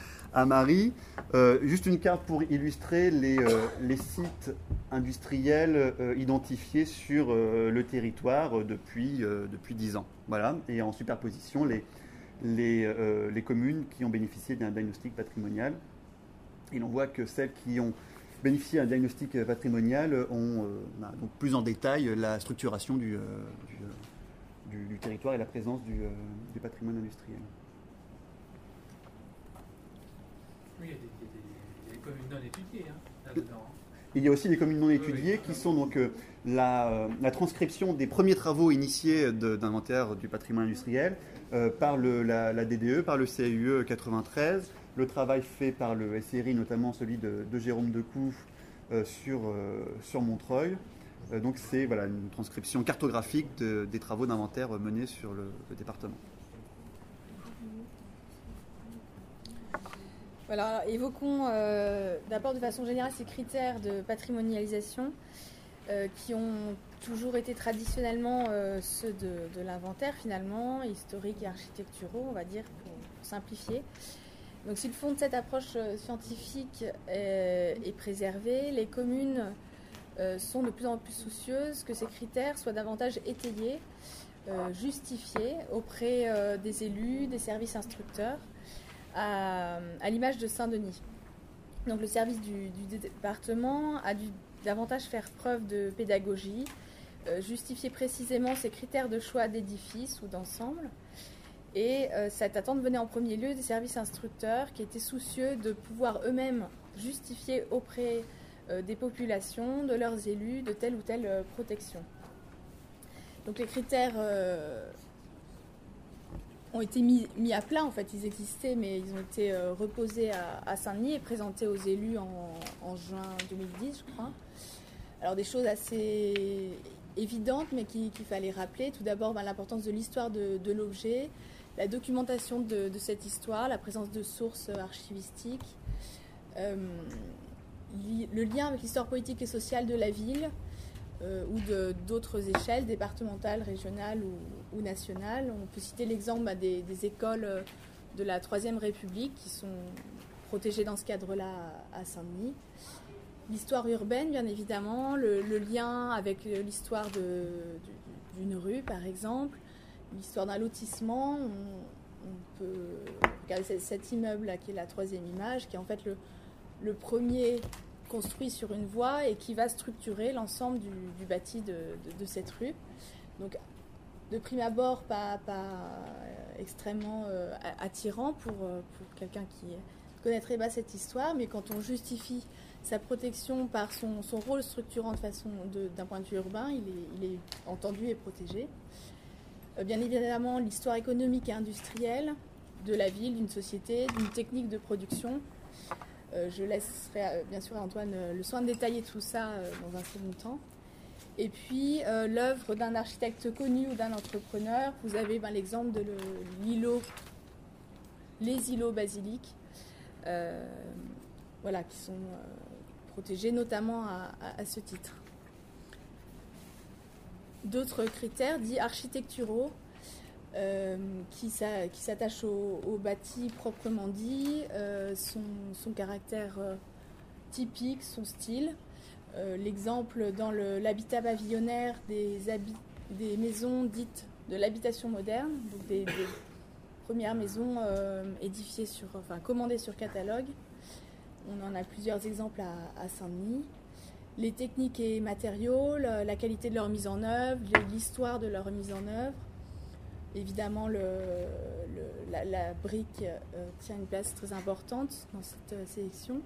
Marie. Euh, juste une carte pour illustrer les, euh, sites industriels identifiés sur le territoire depuis, depuis 10 ans. Voilà, et en superposition, les, communes qui ont bénéficié d'un diagnostic patrimonial. Et l'on voit que celles qui ont bénéficier d'un diagnostic patrimonial ont euh, bah, plus en détail la structuration euh, euh, du, territoire et la présence du, patrimoine industriel. Oui, il y a des, communes non étudiées hein, là-dedans. Il y a aussi des communes non étudiées qui sont donc la, transcription des premiers travaux initiés d'inventaire du patrimoine industriel par le, la, la, DDE, par le CAUE 93, le travail fait par le SRI, notamment celui de, Jérôme Decoux euh, sur, euh, sur Montreuil. Euh, donc c'est voilà, une transcription cartographique des travaux d'inventaire menés sur le, département. Évoquons d'abord de façon générale ces critères de patrimonialisation qui ont toujours été traditionnellement ceux de, l'inventaire finalement, historiques et architecturaux, on va dire, pour simplifier. Donc si le fond de cette approche euh, scientifique est, préservé, les communes euh, sont de plus en plus soucieuses que ces critères soient davantage étayés, euh, justifiés auprès des élus, des services instructeurs, à, l'image de Saint-Denis. Donc le service du, département a dû davantage faire preuve de pédagogie, justifier précisément ses critères de choix d'édifices ou d'ensemble, et euh, cette attente venait en premier lieu des services instructeurs qui étaient soucieux de pouvoir eux-mêmes justifier auprès euh, des populations, de leurs élus, de telle ou telle euh, protection. Donc les critères ont été mis, à plat, en fait, ils existaient, mais ils ont été reposés à, Saint-Denis et présentés aux élus en, juin 2010, je crois. Alors des choses assez évidentes, mais qu'il fallait rappeler. Tout d'abord, ben, l'importance de l'histoire de l'objet, la documentation de, cette histoire, la présence de sources archivistiques, euh, le lien avec l'histoire politique et sociale de la ville euh, ou d'autres échelles, départementales, régionales ou, nationales. On peut citer l'exemple bah, des, écoles de la Troisième République qui sont protégées dans ce cadre-là à Saint-Denis. L'histoire urbaine, bien évidemment, le, lien avec l'histoire d'une rue, par exemple, l'histoire d'un lotissement, on, peut regarder cet immeuble-là qui est la troisième image, qui est en fait le, premier construit sur une voie et qui va structurer l'ensemble du, bâti de, cette rue. Donc, de prime abord, pas, extrêmement euh, attirant pour, euh, pour quelqu'un qui connaîtrait pas cette histoire, mais quand on justifie sa protection par son, rôle structurant de façon d'un point de vue urbain, il est, entendu et protégé. Euh, bien évidemment l'histoire économique et industrielle de la ville, d'une société, d'une technique de production. Euh, je laisserai euh, bien sûr à Antoine le soin de détailler tout ça dans un second temps. Et puis l'œuvre d'un architecte connu ou d'un entrepreneur. Vous avez ben, l'exemple de l'îlot, les îlots basiliques, voilà, qui sont protégés notamment à ce titre d'autres critères dits architecturaux euh, qui s'attachent au, bâti proprement dit, euh, son, caractère euh, typique, son style. L'exemple dans l'habitat pavillonnaire des, maisons dites de l'habitation moderne, donc des, premières maisons édifiées sur, enfin commandées sur catalogue. On en a plusieurs exemples à, Saint-Denis. Les techniques et matériaux, la, qualité de leur mise en œuvre, l'histoire de leur mise en œuvre. Évidemment, la, brique tient une place très importante dans cette sélection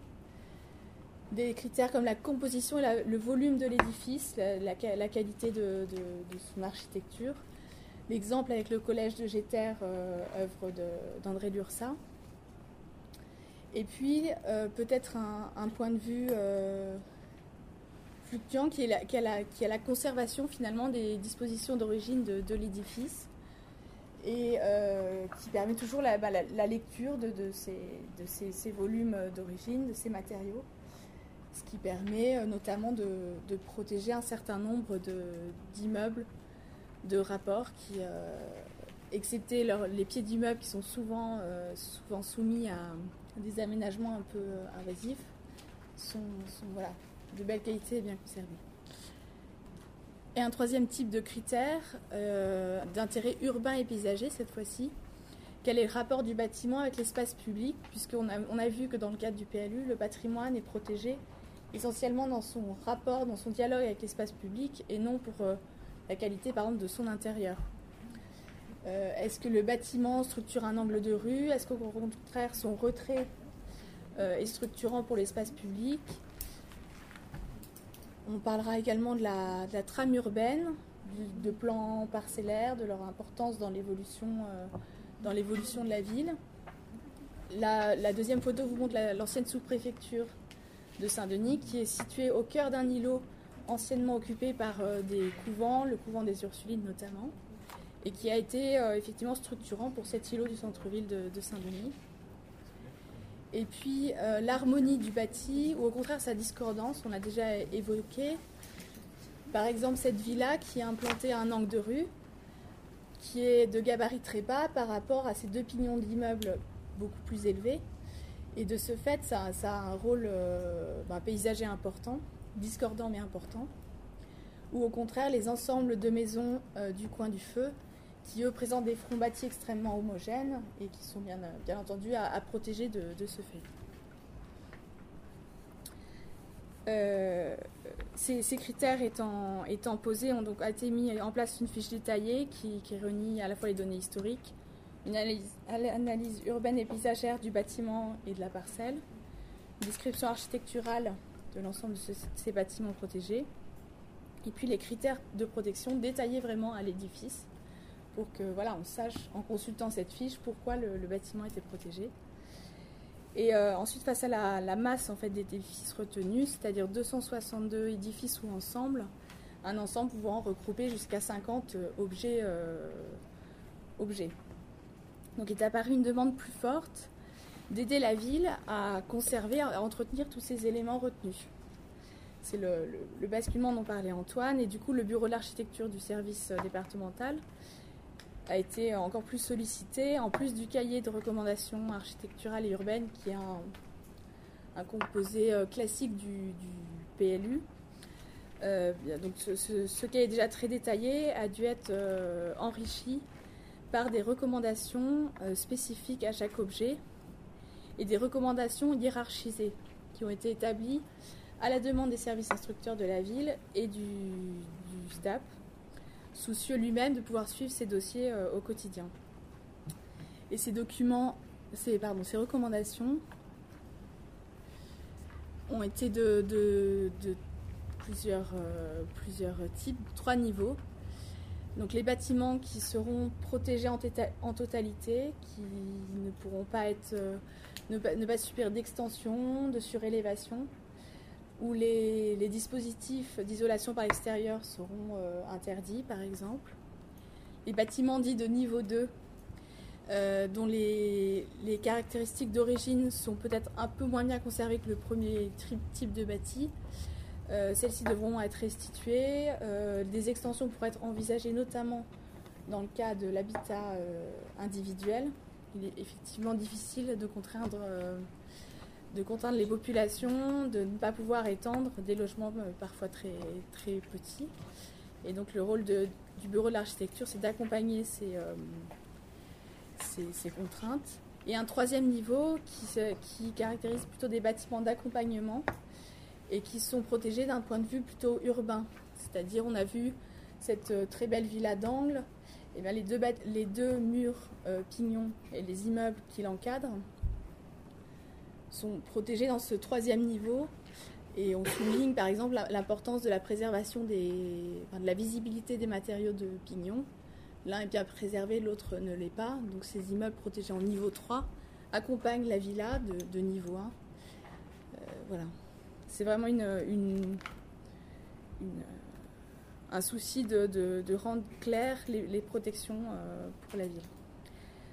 des critères comme la composition et le volume de l'édifice, la, qualité de, son architecture. L'exemple avec le collège de Géter, euh, œuvre d'André Lursa. Et puis, euh, peut-être un, point de vue euh, fluctuant qui est, la, qui, la, conservation finalement des dispositions d'origine de, l'édifice et qui permet toujours la, bah, lecture de, ces, volumes d'origine, de ces matériaux ce qui permet euh, notamment de, protéger un certain nombre d'immeubles de, rapports qui, euh, excepté les pieds d'immeubles qui sont souvent, euh, souvent soumis à des aménagements un peu invasifs, sont, voilà, de belle qualité et bien conservés. Et un troisième type de critère d'intérêt urbain et paysager cette fois-ci, quel est le rapport du bâtiment avec l'espace public, puisqu'on a, on a vu que dans le cadre du PLU, le patrimoine est protégé essentiellement dans son rapport, dans son dialogue avec l'espace public et non pour euh, la qualité par exemple de son intérieur. Euh, est-ce que le bâtiment structure un angle de rue? Est-ce qu'au contraire son retrait euh, est structurant pour l'espace public? On parlera également de la, trame urbaine, de plans parcellaires, de leur importance dans l'évolution de la ville. La, la, deuxième photo vous montre l'ancienne sous-préfecture de Saint-Denis, qui est situé au cœur d'un îlot anciennement occupé par euh, des couvents, le couvent des Ursulines notamment, et qui a été euh, effectivement structurant pour cet îlot du centre-ville de, Saint-Denis. Et puis euh, l'harmonie du bâti, ou au contraire sa discordance, on l'a déjà évoqué. Par exemple, cette villa qui est implantée à un angle de rue, qui est de gabarit très bas par rapport à ces deux pignons d'immeubles beaucoup plus élevés, et de ce fait, ça, a un rôle euh, ben, paysager important, discordant mais important. Ou au contraire, les ensembles de maisons euh, du coin du feu, qui eux présentent des fronts bâtis extrêmement homogènes et qui sont bien, bien entendu à, protéger de, ce fait. Euh, ces, critères étant, étant, posés, ont donc été mis en place une fiche détaillée qui, qui réunit à la fois les données historiques, une analyse, urbaine et paysagère du bâtiment et de la parcelle, une description architecturale de l'ensemble de ces bâtiments protégés, et puis les critères de protection détaillés vraiment à l'édifice pour que voilà, on sache en consultant cette fiche pourquoi le, bâtiment était protégé. Et euh, ensuite, face à la, masse en fait, d'édifices retenus, c'est-à-dire 262 édifices ou ensembles, un ensemble pouvant regrouper jusqu'à 50 euh, objets, euh, objets. Donc est apparu une demande plus forte d'aider la ville à conserver, à entretenir tous ces éléments retenus. C'est le, basculement dont parlait Antoine, et du coup le bureau de l'architecture du service départemental a été encore plus sollicité, en plus du cahier de recommandations architecturales et urbaines, qui est un, composé euh, classique du, PLU. Euh, donc ce, ce, cahier déjà très détaillé a dû être euh, enrichi par des recommandations euh, spécifiques à chaque objet et des recommandations hiérarchisées qui ont été établies à la demande des services instructeurs de la ville et du, STAP, soucieux lui-même de pouvoir suivre ces dossiers euh, au quotidien. Et ces documents, ces, recommandations ont été de, euh, plusieurs types, trois niveaux. Donc les bâtiments qui seront protégés en, totalité, qui ne pourront pas être, euh, ne, pas, subir d'extension, de surélévation, où les, dispositifs d'isolation par l'extérieur seront euh, interdits, par exemple. Les bâtiments dits de niveau 2, euh, dont les, les caractéristiques d'origine sont peut-être un peu moins bien conservées que le premier type de bâti, celles-ci devront être restituées. Euh, des extensions pourraient être envisagées notamment dans le cas de l'habitat euh, individuel. Il est effectivement difficile de contraindre, les populations, de ne pas pouvoir étendre des logements parfois très, petits. Et donc le rôle du bureau de l'architecture, c'est d'accompagner ces, contraintes. Et un troisième niveau qui caractérise plutôt des bâtiments d'accompagnement et qui sont protégés d'un point de vue plutôt urbain. C'est-à-dire, on a vu cette euh, très belle villa d'angle, et bien les, deux, les deux murs euh, pignons et les immeubles qui l'encadrent sont protégés dans ce troisième niveau. Et on souligne par exemple l'importance de la préservation des, de la visibilité des matériaux de pignon. L'un est bien préservé, l'autre ne l'est pas. Donc ces immeubles protégés en niveau 3 accompagnent la villa de, niveau 1. Euh, voilà. C'est vraiment un souci de, rendre claires les, protections euh, pour la ville.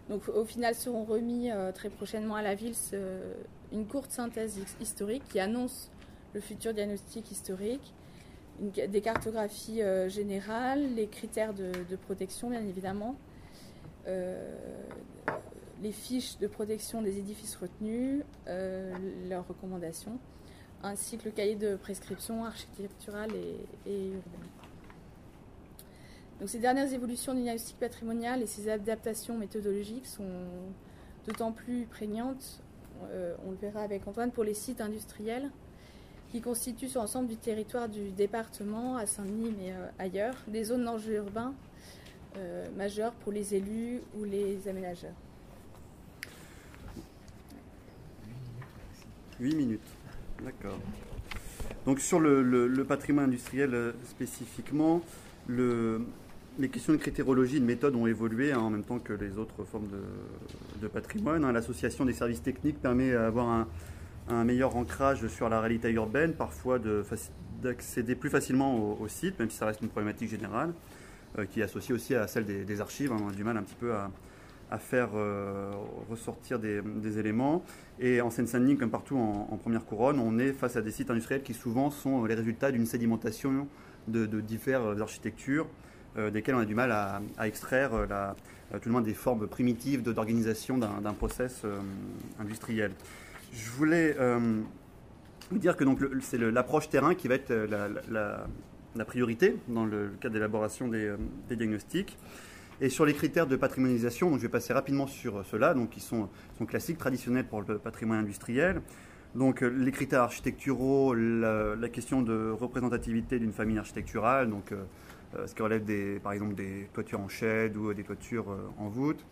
Donc au final seront remis euh, très prochainement à la ville une courte synthèse historique qui annonce le futur diagnostic historique, des cartographies euh, générales, les critères de, protection bien évidemment, les fiches de protection des édifices retenus, leurs recommandations ainsi que le cahier de prescription architecturale et, urbaine. Donc ces dernières évolutions du diagnostic patrimonial et ces adaptations méthodologiques sont d'autant plus prégnantes, euh, on le verra avec Antoine, pour les sites industriels qui constituent sur l'ensemble du territoire du département, à Saint-Denis mais euh, ailleurs, des zones d'enjeux urbains euh, majeurs pour les élus ou les aménageurs. 8 minutes. D'accord. Donc sur le, patrimoine industriel euh, spécifiquement, les questions de critérologie et de méthode ont évolué hein, en même temps que les autres formes de, patrimoine. Hein. L'association des services techniques permet d'avoir un, meilleur ancrage sur la réalité urbaine, parfois d'accéder plus facilement au, site, même si ça reste une problématique générale, euh, qui est associée aussi à celle des, archives. Hein. On a du mal un petit peu à, à faire euh, ressortir des, éléments. Et en Seine-Saint-Denis, comme partout en, première couronne, on est face à des sites industriels qui souvent sont les résultats d'une sédimentation de, diverses architectures, euh, desquelles on a du mal à, extraire euh, tout le moins des formes primitives d'organisation d'un process industriel. Je voulais vous dire que c'est l'approche terrain qui va être la, priorité dans le cadre d'élaboration des diagnostics. Et sur les critères de patrimonialisation, donc je vais passer rapidement sur ceux-là, donc qui sont, classiques, traditionnels pour le patrimoine industriel. Donc euh, les critères architecturaux, la, question de représentativité d'une famille architecturale, donc euh, euh, ce qui relève des, par exemple des toitures en chède ou des toitures en voûte.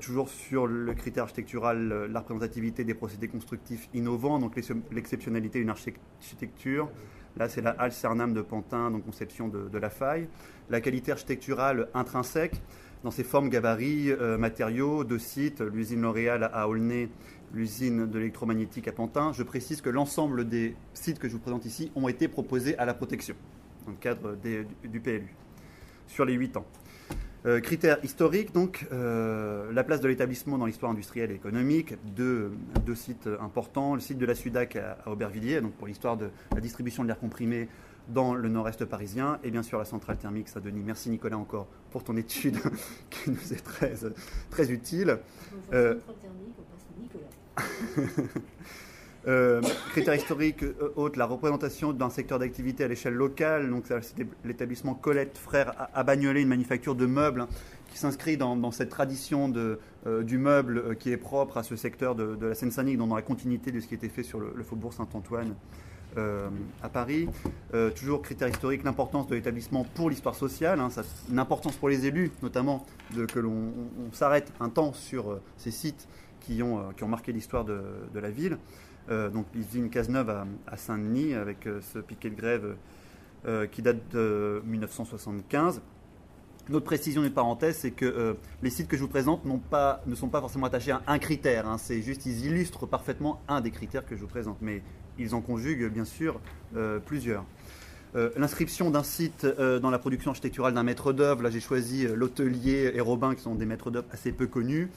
toujours sur le critère architectural, la représentativité des procédés constructifs innovants, donc l'exceptionnalité d'une architecture. Là, c'est la halle de Pantin, donc conception de, de la faille la qualité architecturale intrinsèque dans ses formes, gabarits, euh, matériaux, de sites, l'usine L'Oréal à Aulnay, l'usine de l'électromagnétique à Pantin. Je précise que l'ensemble des sites que je vous présente ici ont été proposés à la protection dans le cadre du PLU sur les 8 ans. Euh, critères historiques, donc, euh, la place de l'établissement dans l'histoire industrielle et économique, deux, deux, sites importants, le site de la Sudac à Aubervilliers, donc pour l'histoire de la distribution de l'air comprimé dans le nord-est parisien et bien sûr la centrale thermique à Denis. Merci Nicolas encore pour ton étude qui nous est très, très utile. Euh, euh, critères historiques euh, haute, la représentation d'un secteur d'activité à l'échelle locale. Donc, c'est l'établissement Colette Frères à Bagnolet, une manufacture de meubles hein, qui s'inscrit dans, cette tradition de, du meuble qui est propre à ce secteur de, la Seine-Saint-Denis, dans la continuité de ce qui était fait sur le faubourg Saint-Antoine euh, à Paris. Euh, toujours critère historique, l'importance de l'établissement pour l'histoire sociale, hein, une pour les élus, notamment de, que l'on s'arrête un temps sur euh, ces sites qui ont, qui ont marqué l'histoire de, la ville. donc l'usine Cazeneuve à, à Saint-Denis avec ce piquet de grève qui date de 1975. Une autre précision une parenthèse, c'est que les sites que je vous présente ne sont pas forcément attachés à un critère. Hein. c'est juste, ils illustrent parfaitement un des critères que je vous présente. Mais ils en conjuguent bien sûr euh, plusieurs. Euh, l'inscription d'un site euh, dans la production architecturale d'un maître d'œuvre, là j'ai choisi l'hôtelier et Robin qui sont des maîtres d'œuvre assez peu connus.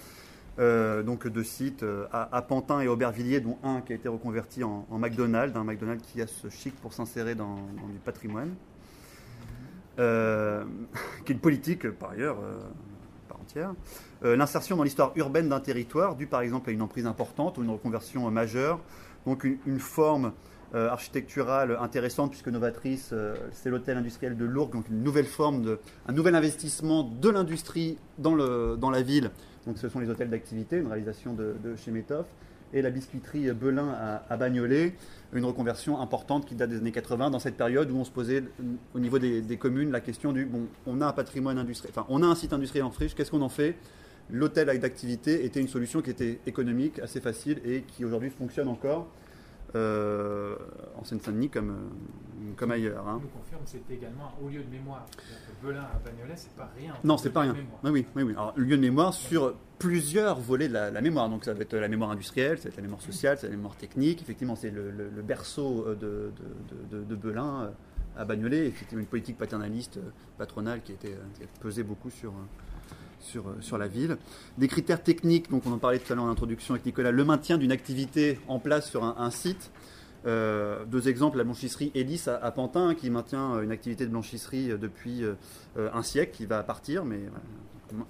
donc deux sites à, Pantin et Aubervilliers, dont un qui a été reconverti en, McDonald's, un McDonald's qui a ce chic pour s'insérer dans, du patrimoine, qui est une politique par ailleurs par entière. L'insertion dans l'histoire urbaine d'un territoire, dû par exemple à une emprise importante ou une reconversion majeure, donc une, forme architecturale intéressante puisque novatrice, c'est l'hôtel industriel de Lourdes, donc une nouvelle forme, de, un nouvel investissement de l'industrie dans, dans la ville. Donc ce sont les hôtels d'activité, une réalisation de, de chez Métoff et la biscuiterie Belin à, Bagnolet, une reconversion importante qui date des années 80, dans cette période où on se posait au niveau des, communes la question du bon, on a un patrimoine industriel, enfin on a un site industriel en friche, qu'est-ce qu'on en fait? L'hôtel d'activité était une solution qui était économique, assez facile et qui aujourd'hui fonctionne encore euh, en Seine-Saint-Denis comme, euh, comme ailleurs. Hein. nous confirme c'était également un haut lieu de mémoire. Belin à Bagnolet, c'est pas rien. Non, c'est pas rien. Oui, oui, oui, oui. Alors, lieu de mémoire sur plusieurs volets de la, mémoire. Donc, ça va être la mémoire industrielle, ça va être la mémoire sociale, c'est la mémoire technique. Effectivement, c'est le, berceau euh, de, de, de, Belin à Bagnolet. Effectivement, une politique paternaliste patronale qui, était, qui a pesé beaucoup sur sur, euh, sur la ville. Des critères techniques, donc on en parlait tout à l'heure en introduction avec Nicolas, le maintien d'une activité en place sur un, site. Euh, deux exemples, la blanchisserie Elis à, Pantin, qui maintient euh, une activité de blanchisserie depuis un siècle, qui va partir, mais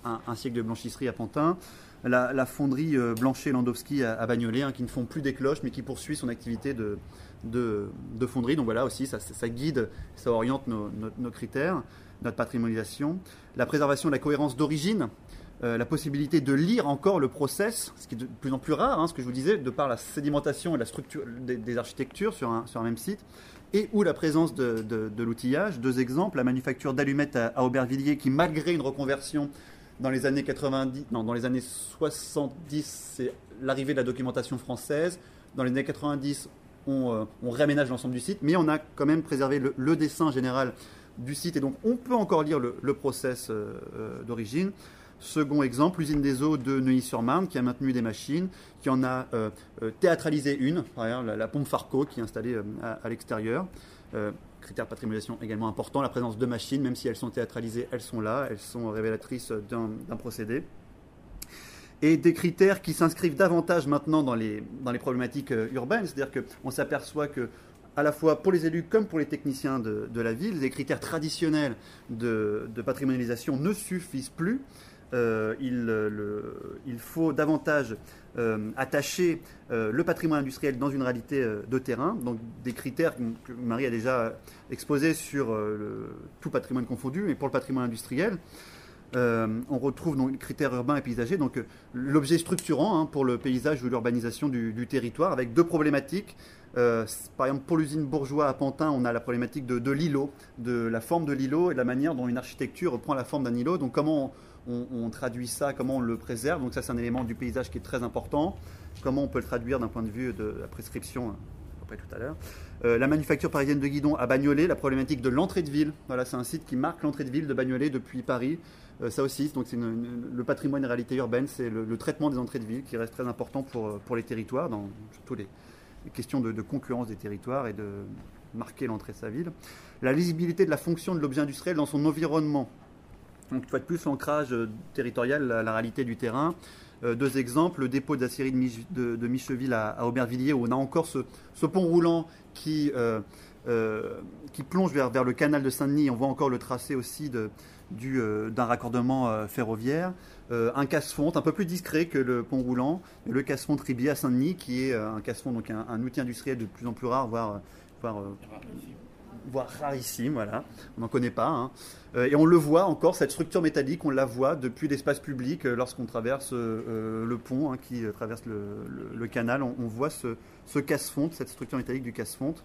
un, siècle de blanchisserie à Pantin. La, fonderie Blanchet-Landowski à, Bagnolet, hein, qui ne font plus des cloches, mais qui poursuit son activité de, de, fonderie. Donc voilà aussi, ça guide, ça oriente nos critères notre patrimonialisation, la préservation de la cohérence d'origine, euh, la possibilité de lire encore le process, ce qui est de plus en plus rare, hein, ce que je vous disais, de par la sédimentation et la structure des, architectures sur un, même site, et ou la présence de, l'outillage. Deux exemples, la manufacture d'allumettes à, Aubervilliers, qui malgré une reconversion dans les années 90, non, dans les années 70, c'est l'arrivée de la documentation française. Dans les années 90, on, euh, on réaménage l'ensemble du site, mais on a quand même préservé le dessin général du site et donc on peut encore lire le, process euh, euh, d'origine. Second exemple, l'usine des eaux de Neuilly-sur-Marne qui a maintenu des machines, qui en a euh, théâtralisé une, par exemple la, pompe Farco qui est installée à, l'extérieur. critère de patrimonialisation également important, la présence de machines, même si elles sont théâtralisées, elles sont là, elles sont révélatrices d'un procédé. Et des critères qui s'inscrivent davantage maintenant dans les, dans les problématiques urbaines, c'est-à-dire qu'on s'aperçoit que à la fois pour les élus comme pour les techniciens de, la ville, les critères traditionnels de, patrimonialisation ne suffisent plus. Euh, il, faut davantage euh, attacher euh, le patrimoine industriel dans une réalité de terrain, donc des critères que Marie a déjà exposés sur tout patrimoine confondu, mais pour le patrimoine industriel. On retrouve donc les critères urbains et paysagers, donc l'objet structurant hein, pour le paysage ou l'urbanisation du, territoire, avec deux problématiques. Euh, par exemple, pour l'usine Bourgeois à Pantin, on a la problématique de, l'îlot, de la forme de l'îlot et de la manière dont une architecture prend la forme d'un îlot. Donc, comment on, traduit ça, comment on le préserve. Donc, ça, c'est un élément du paysage qui est très important. Comment on peut le traduire d'un point de vue de la prescription tout à l'heure. Euh, la manufacture parisienne de Guidon à Bagnolet, la problématique de l'entrée de ville. Voilà, c'est un site qui marque l'entrée de ville de Bagnolet depuis Paris. Euh, ça aussi, donc c'est le patrimoine et réalité urbaine, c'est le, traitement des entrées de ville qui reste très important pour, pour les territoires, dans tous les, question de, concurrence des territoires et de marquer l'entrée de sa ville. La lisibilité de la fonction de l'objet industriel dans son environnement. Donc, une fois de plus, l'ancrage euh, territorial à la réalité du terrain. Euh, deux exemples, le dépôt de, de, Micheville à, Aubervilliers, où on a encore ce, pont roulant qui, euh, qui plonge vers, vers le canal de Saint-Denis. On voit encore le tracé aussi d'un raccordement ferroviaire. Euh, un casse-fonte un peu plus discret que le pont roulant, le casse-fonte Ribier à Saint-Denis, qui est euh, un casse-fonte, donc un, outil industriel de plus en plus rare, voire, voire, euh, rarissime, voilà. On n'en connaît pas. Hein. Et on le voit encore, cette structure métallique, on la voit depuis l'espace public lorsqu'on traverse le pont hein, qui traverse le, canal. On, voit ce, ce casse-fonte, cette structure métallique du casse-fonte.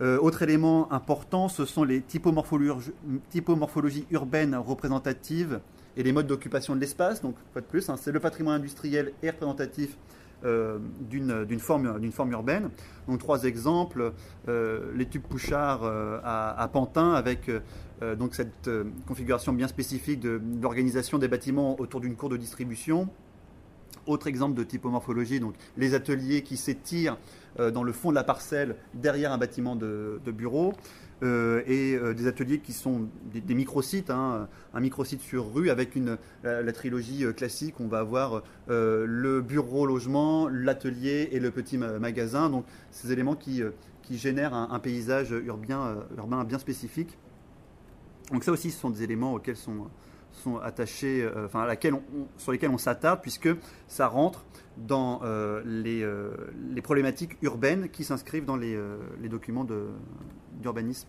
autre élément important, ce sont les typomorphologies urbaines représentatives et les modes d'occupation de l'espace. Donc, pas de plus, hein, c'est le patrimoine industriel et représentatif euh, d'une forme, forme, urbaine. Donc, trois exemples euh, les tubes Pouchard euh, à, Pantin, avec donc cette configuration bien spécifique de, l'organisation des bâtiments autour d'une cour de distribution. Autre exemple de typomorphologie, donc les ateliers qui s'étirent dans le fond de la parcelle derrière un bâtiment de, de bureau. Euh, et euh, des ateliers qui sont des, micro-sites, hein, un micro-site sur rue avec la, trilogie euh, classique. On va avoir le bureau logement, l'atelier et le petit magasin. Donc ces éléments qui, génèrent un, paysage urbain, bien spécifique. Donc ça aussi, ce sont des éléments auxquels sont, attachés, enfin, à laquelle sur lesquelles on s'attarde, puisque ça rentre dans les, problématiques urbaines qui s'inscrivent dans les, documents d'urbanisme.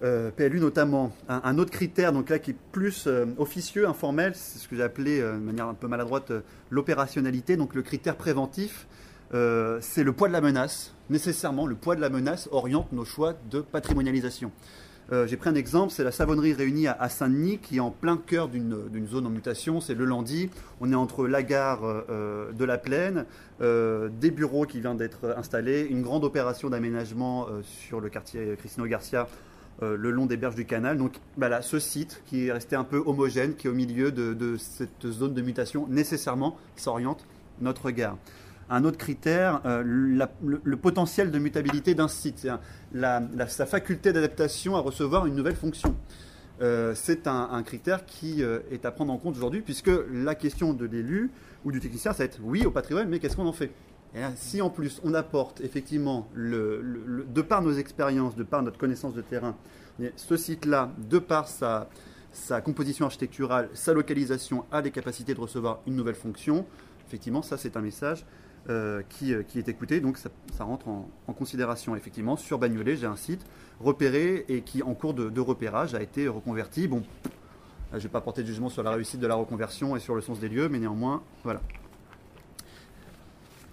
PLU notamment. Un, autre critère, donc là qui est plus officieux, informel, c'est ce que j'ai appelé de manière un peu maladroite l'opérationnalité, donc le critère préventif, c'est le poids de la menace. Nécessairement, le poids de la menace oriente nos choix de patrimonialisation. Euh, j'ai pris un exemple, c'est la savonnerie réunie à, Saint-Denis, qui est en plein cœur d'une zone en mutation, c'est le Landy. On est entre la gare euh, de la Plaine, euh, des bureaux qui viennent d'être installés, une grande opération d'aménagement sur le quartier Cristino Garcia le long des berges du canal. Donc voilà, ce site qui est resté un peu homogène, qui est au milieu de, de cette zone de mutation, nécessairement s'oriente notre gare. Un autre critère, euh, le, potentiel de mutabilité d'un site, sa faculté d'adaptation à recevoir une nouvelle fonction. Euh, c'est un, critère qui euh, est à prendre en compte aujourd'hui, puisque la question de l'élu ou du technicien, ça va être oui au patrimoine, mais qu'est-ce qu'on en fait? Si en plus on apporte effectivement, de par nos expériences, de par notre connaissance de terrain, ce site-là, de par sa composition architecturale, sa localisation, a des capacités de recevoir une nouvelle fonction, effectivement, ça c'est un message euh, qui, euh, qui, est écouté. Donc ça, rentre en, considération. Effectivement, sur Bagnolet, j'ai un site repéré et qui, en cours de, repérage, a été reconverti. Bon, je ne vais pas porter de jugement sur la réussite de la reconversion et sur le sens des lieux, mais néanmoins, voilà.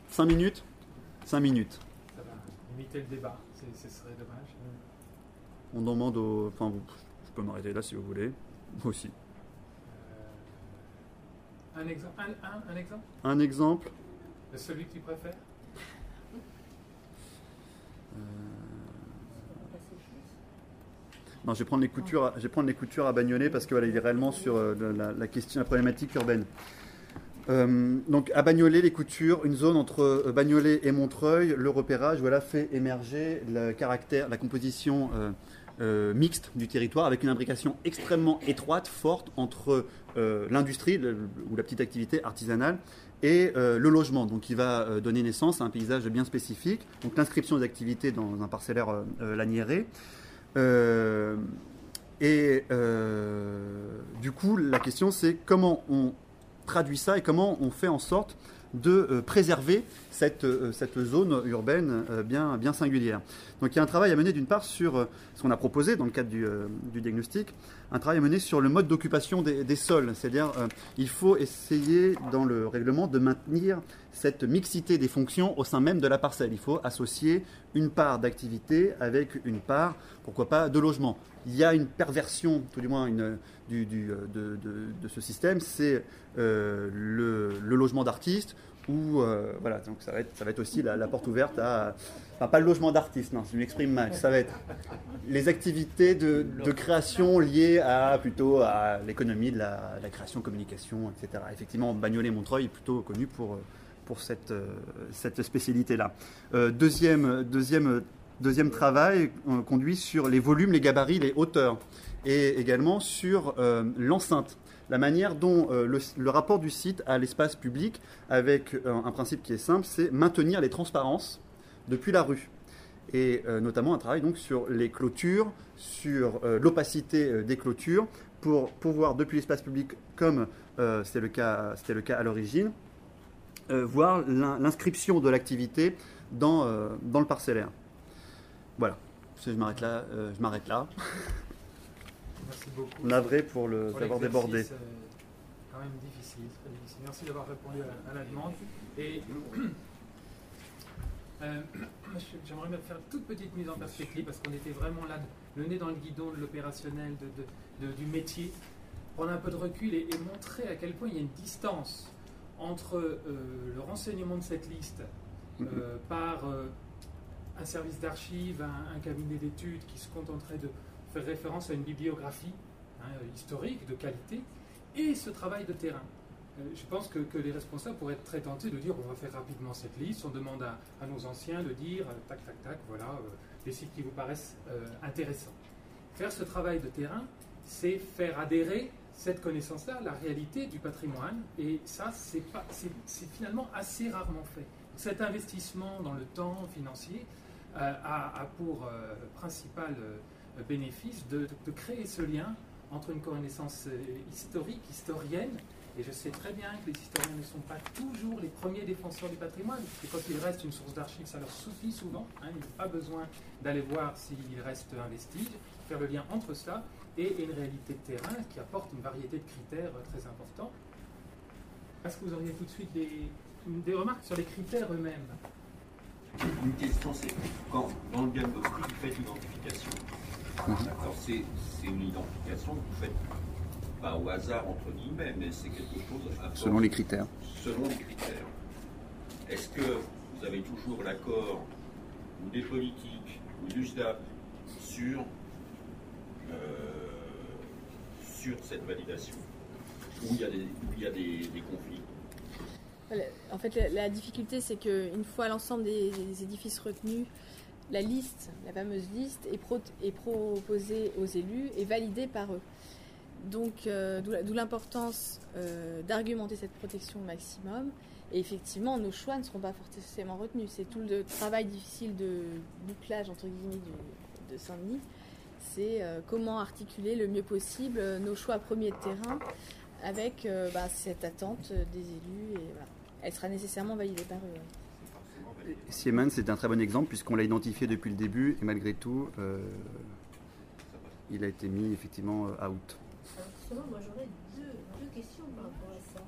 5 minutes 5 minutes. Ça va limiter le débat, ce serait dommage. On demande au. Enfin, vous, je peux m'arrêter là si vous voulez. Moi aussi. Euh, un, exemple, un, un exemple? Un exemple? Celui que tu préfères euh, Non, je vais prendre les coutures, je vais prendre les coutures à Bagnolet parce que voilà, il est réellement sur euh, la, question, la problématique urbaine. Euh, donc à Bagnolet, les coutures, une zone entre Bagnolet et Montreuil, le repérage, voilà, fait émerger le caractère, la composition mixte du territoire avec une imbrication extrêmement étroite, forte entre l'industrie ou la petite activité artisanale et euh, le logement, donc qui va euh, donner naissance à un paysage bien spécifique. Donc l'inscription des activités dans un parcellaire euh, laniéré. et du coup, la question c'est comment on traduit ça et comment on fait en sorte de préserver cette, zone urbaine bien singulière. Donc il y a un travail à mener d'une part sur ce qu'on a proposé dans le cadre du, du diagnostic, un travail à mener sur le mode d'occupation des, sols. C'est-à-dire, euh, il faut essayer dans le règlement de maintenir cette mixité des fonctions au sein même de la parcelle. Il faut associer une part d'activité avec une part, pourquoi pas, de logement. Il y a une perversion, tout du moins, euh, de, ce système, c'est euh, le, logement d'artistes ou voilà, donc ça va être, ça va aussi la, la porte ouverte à Enfin, pas le logement d'artiste, non, je m'exprime mal. Ça va être les activités de, création liées à plutôt à l'économie de la, création, communication, etc. Effectivement, Bagnolet-Montreuil est plutôt connu pour, pour cette, cette spécialité-là. Euh, deuxième, travail euh, conduit sur les volumes, les gabarits, les hauteurs, et également sur euh, l'enceinte la manière dont le, le, rapport du site à l'espace public, avec un principe qui est simple, c'est maintenir les transparences depuis la rue. Et euh, notamment un travail donc sur les clôtures, sur euh, l'opacité euh, des clôtures, pour pouvoir, depuis l'espace public, comme c'était le, cas, le cas à l'origine, voir l'inscription de l'activité dans, dans le parcellaire. Voilà, je m'arrête là. je m'arrête là. Merci beaucoup. Navré pour d'avoir débordé. quand même difficile, très difficile. Merci d'avoir répondu à, à la demande. Et euh, j'aimerais bien faire une toute petite mise en perspective parce qu'on était vraiment là, le nez dans le guidon de l'opérationnel, du métier. Prendre un peu de recul et, montrer à quel point il y a une distance entre euh, le renseignement de cette liste euh, mm-hmm. par un service d'archives, un, cabinet d'études qui se contenterait de référence à une bibliographie hein, historique, de qualité, et ce travail de terrain. Euh, je pense que, les responsables pourraient être très tentés de dire on va faire rapidement cette liste, on demande à, nos anciens de dire euh, tac, tac, tac, voilà, euh, des sites qui vous paraissent intéressants. Faire ce travail de terrain, c'est faire adhérer cette connaissance-là la réalité du patrimoine, et ça, c'est finalement assez rarement fait. Cet investissement dans le temps financier a, pour principal bénéfice de, créer ce lien entre une connaissance euh, historique, historienne, et je sais très bien que les historiens ne sont pas toujours les premiers défenseurs du patrimoine. Et quand il reste une source d'archives, ça leur suffit souvent. Hein, ils n'ont pas besoin d'aller voir s'il reste un vestige, faire le lien entre cela et une réalité de terrain qui apporte une variété de critères très importants. Est-ce que vous auriez tout de suite des, des remarques sur les critères eux-mêmes? Une question, c'est quand dans le diagnostic, vous faites l'identification. D'accord, c'est c'est une identification que vous faites pas au hasard, entre guillemets, mais c'est quelque chose à force- Selon les critères. selon les critères. Est-ce que vous avez toujours l'accord ou des politiques ou du SDAP sur, euh, sur cette validation? Ou il y a des, où il y a des, des conflits? Voilà. En fait, la, la difficulté, c'est qu'une fois l'ensemble des, des édifices retenus, la liste, la fameuse liste, est, pro- est proposée aux élus et validée par eux. Donc, euh, d'où l'importance euh, d'argumenter cette protection au maximum. Et effectivement, nos choix ne seront pas forcément retenus. C'est tout le travail difficile de bouclage, entre guillemets, de Saint-Denis. C'est euh, comment articuler le mieux possible nos choix premiers de terrain avec bah, cette attente des élus. Et voilà. Elle sera nécessairement validée par eux. Siemens, c'est un très bon exemple puisqu'on l'a identifié depuis le début et malgré tout, euh, il a été mis effectivement euh, out. Alors justement, moi j'aurais deux, questions par rapport à ça.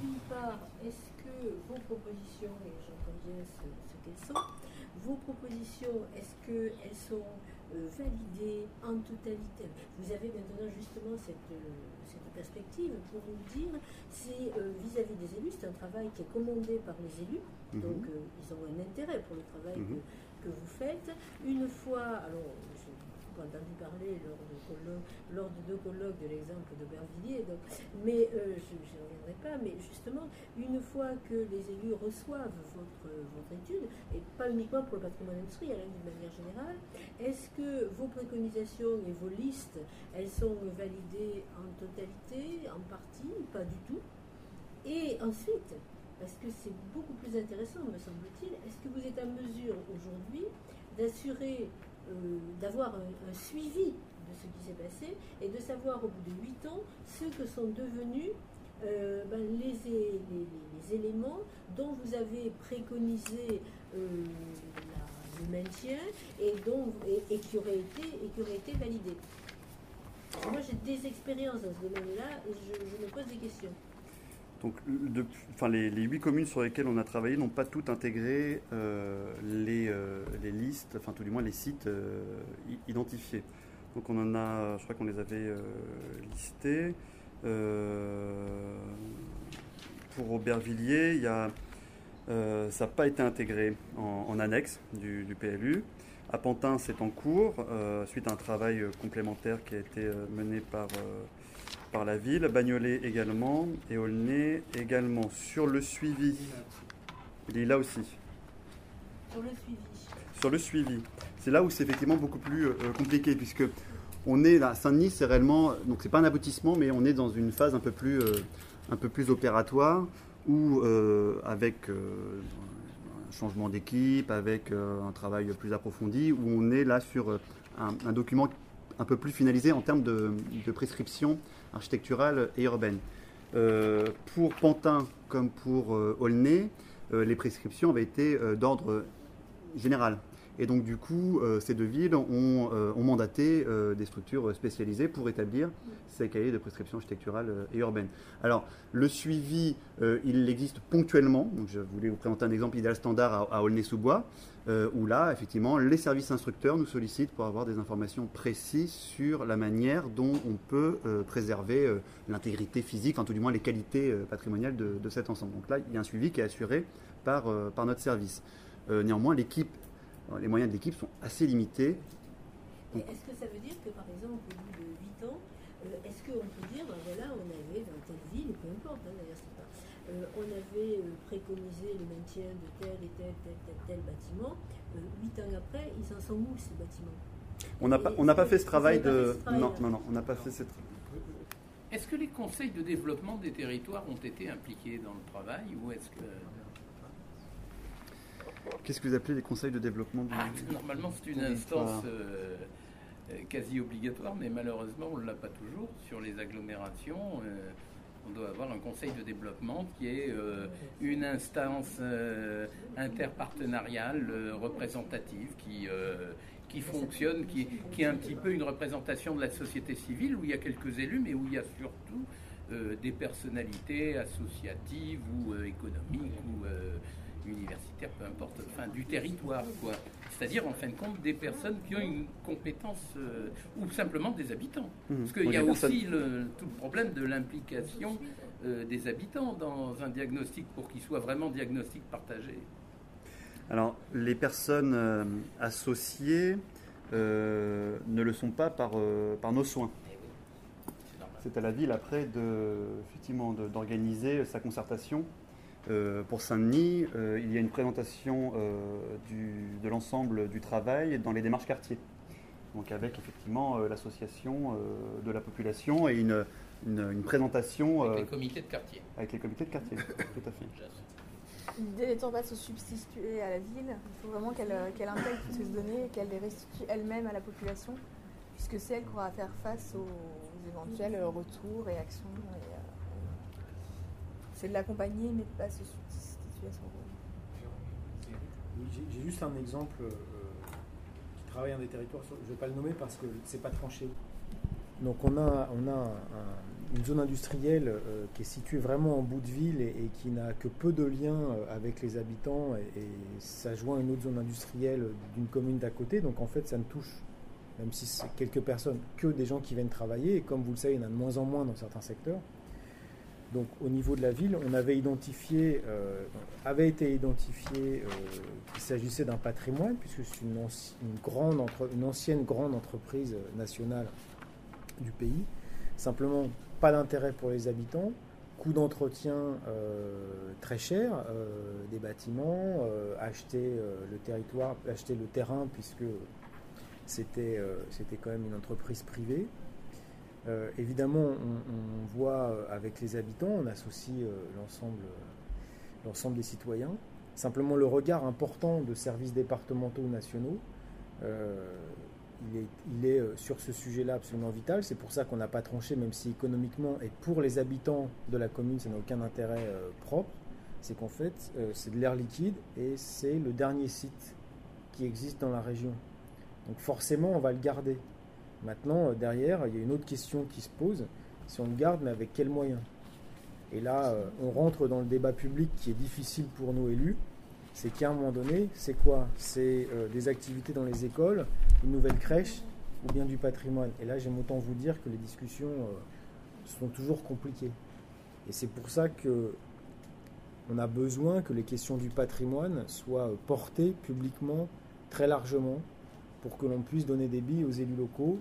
D'une part, est-ce que vos propositions, et j'entends bien ce, qu'elles sont, vos propositions, est-ce qu'elles sont euh, validées en totalité? Vous avez maintenant justement cette, perspective pour nous dire, euh, vis-à-vis des élus, c'est un travail qui est commandé par les élus, Mhm. donc euh, ils ont un intérêt pour le travail Mhm. que, que vous faites. Une fois, alors j'ai entendu parler lors de, colloques- lors de deux colloques de l'exemple d'Aubervilliers, donc, mais euh, je n'y reviendrai pas, mais justement, une fois que les élus reçoivent votre, votre étude, et pas uniquement pour le patrimoine industriel, hein, d'une manière générale, est-ce que vos préconisations et vos listes, elles sont validées en totalité, en partie, pas du tout? Et ensuite, parce que c'est beaucoup plus intéressant, me semble-t-il, est-ce que vous êtes en mesure aujourd'hui d'assurer, euh, d'avoir un, suivi de ce qui s'est passé et de savoir au bout de 8 ans ce que sont devenus euh, ben, les, éléments dont vous avez préconisé euh, le maintien et, qui auraient été, validés? Moi j'ai des expériences dans ce domaine-là et je me pose des questions. Donc, enfin, les, huit communes sur lesquelles on a travaillé n'ont pas toutes intégré euh, les, euh, les listes, enfin tout du moins les sites euh, identifiés. Donc on en a, je crois qu'on les avait listés. Pour Aubervilliers, il y a, ça n'a pas été intégré en, annexe du, du PLU. À Pantin, c'est en cours, suite à un travail complémentaire qui a été mené par, par la ville. Bagnolet également, et Aulnay également. Sur le suivi, il est là aussi. Sur le suivi. Sur le suivi, c'est là où c'est effectivement beaucoup plus euh, compliqué, puisque on est à Saint-Denis, c'est réellement, donc c'est pas un aboutissement, mais on est dans une phase un peu plus, euh, un peu plus opératoire, où euh, avec un changement d'équipe, avec un travail plus approfondi, où on est là sur un, un document un peu plus finalisé en termes de, de prescription architecturale et urbaine. Euh, pour Pantin comme pour euh, Aulnay, euh, les prescriptions avaient été euh, d'ordre général. Et donc, du coup, euh, ces deux villes ont, euh, mandaté euh, des structures spécialisées pour établir ces cahiers de prescription architecturale et urbaine. Alors, le suivi, il existe ponctuellement. Donc, je voulais vous présenter un exemple idéal standard à, Aulnay-sous-Bois, où là, effectivement, les services instructeurs nous sollicitent pour avoir des informations précises sur la manière dont on peut préserver l'intégrité physique, en tout du moins les qualités patrimoniales de, de cet ensemble. Donc là, il y a un suivi qui est assuré par, par notre service. Néanmoins, l'équipe, les moyens de l'équipe sont assez limités. Est-ce que ça veut dire que, par exemple, au bout de 8 ans, euh, est-ce qu'on peut dire, ben voilà, on avait dans telle ville, peu importe, hein, d'ailleurs, c'est pas, euh, on avait euh, préconisé le maintien de tel et tel, tel, tel, tel bâtiment. Euh, 8 ans après, ils en sont où ces bâtiments? On n'a pas, on n'a pas fait ce travail de. fait ce travail, Non, non, non, on n'a pas fait cette. Est-ce que les conseils de développement des territoires ont été impliqués dans le travail ou est-ce que Qu'est-ce que vous appelez les conseils de développement du... Ah, normalement c'est une instance euh, euh, quasi obligatoire, mais malheureusement, on ne l'a pas toujours. Sur les agglomérations, euh, on doit avoir un conseil de développement qui est euh, une instance interpartenariale représentative qui, qui fonctionne, qui, qui est un petit peu une représentation de la société civile, où il y a quelques élus, mais où il y a surtout des personnalités associatives ou économiques ou universitaires, peu importe, enfin du territoire, quoi. C'est-à-dire, en fin de compte, des personnes qui ont une compétence, euh, ou simplement des habitants. Mhm. Parce qu'il Oui, y a aussi le, tout le problème de l'implication euh, des habitants dans un diagnostic pour qu'il soit vraiment diagnostic partagé. Alors, les personnes euh, associées ne le sont pas par, par nos soins. C'est normal. C'est à la ville après de, effectivement, de- d'organiser sa concertation. Euh, pour Saint-Denis, euh, il y a une présentation euh, du- de l'ensemble du travail dans les démarches quartiers. Donc avec effectivement euh, l'association euh, de la population et une, une- une présentation Avec euh, les comités de quartier. avec les comités de quartier. Tout à fait. L'idée n'étant pas de se substituer à la ville, il faut vraiment qu'elle euh, qu'elle intègre toutes ces données et qu'elle les restitue elle-même à la population, puisque c'est elle qui aura à faire face aux éventuels retours et actions. et, euh, c'est de l'accompagner, mais pas se substituer à son rôle. J'ai- juste un exemple euh, qui travaille un des territoires, je ne vais pas le nommer parce que c'est pas tranché. Donc on a, on a un- une zone industrielle euh, qui est située vraiment en bout de ville et, et qui n'a que peu de liens euh, avec les habitants et, et ça joint une autre zone industrielle d'une commune d'à côté. Donc en fait ça ne touche, même si c'est quelques personnes, que des gens qui viennent travailler et comme vous le savez il y en a de moins en moins dans certains secteurs. Donc au niveau de la ville, on avait identifié, euh, avait été identifié euh, qu'il s'agissait d'un patrimoine, puisque c'est une, ancienne grande entreprise nationale du pays. Simplement, pas d'intérêt pour les habitants, coût d'entretien euh, très cher, des bâtiments, acheter le territoire, acheter le terrain, puisque c'était quand même une entreprise privée. Euh, évidemment, on, voit euh, avec les habitants, on associe euh, l'ensemble des citoyens. Simplement, le regard important de services départementaux nationaux, il est, sur ce sujet-là absolument vital. C'est pour ça qu'on n'a pas tranché, même si économiquement et pour les habitants de la commune, ça n'a aucun intérêt propre. C'est qu'en fait, c'est de l'air liquide et c'est le dernier site qui existe dans la région. Donc forcément, on va le garder. Maintenant, euh, derrière, il y a une autre question qui se pose. Si on le garde, mais avec quels moyens? Et là, euh, on rentre dans le débat public qui est difficile pour nos élus. C'est qu'à un moment donné, c'est quoi? C'est euh, des activités dans les écoles, une nouvelle crèche ou bien du patrimoine? Et là, j'aime autant vous dire que les discussions sont toujours compliquées. Et c'est pour ça que on a besoin que les questions du patrimoine soient portées publiquement très largement pour que l'on puisse donner des billes aux élus locaux.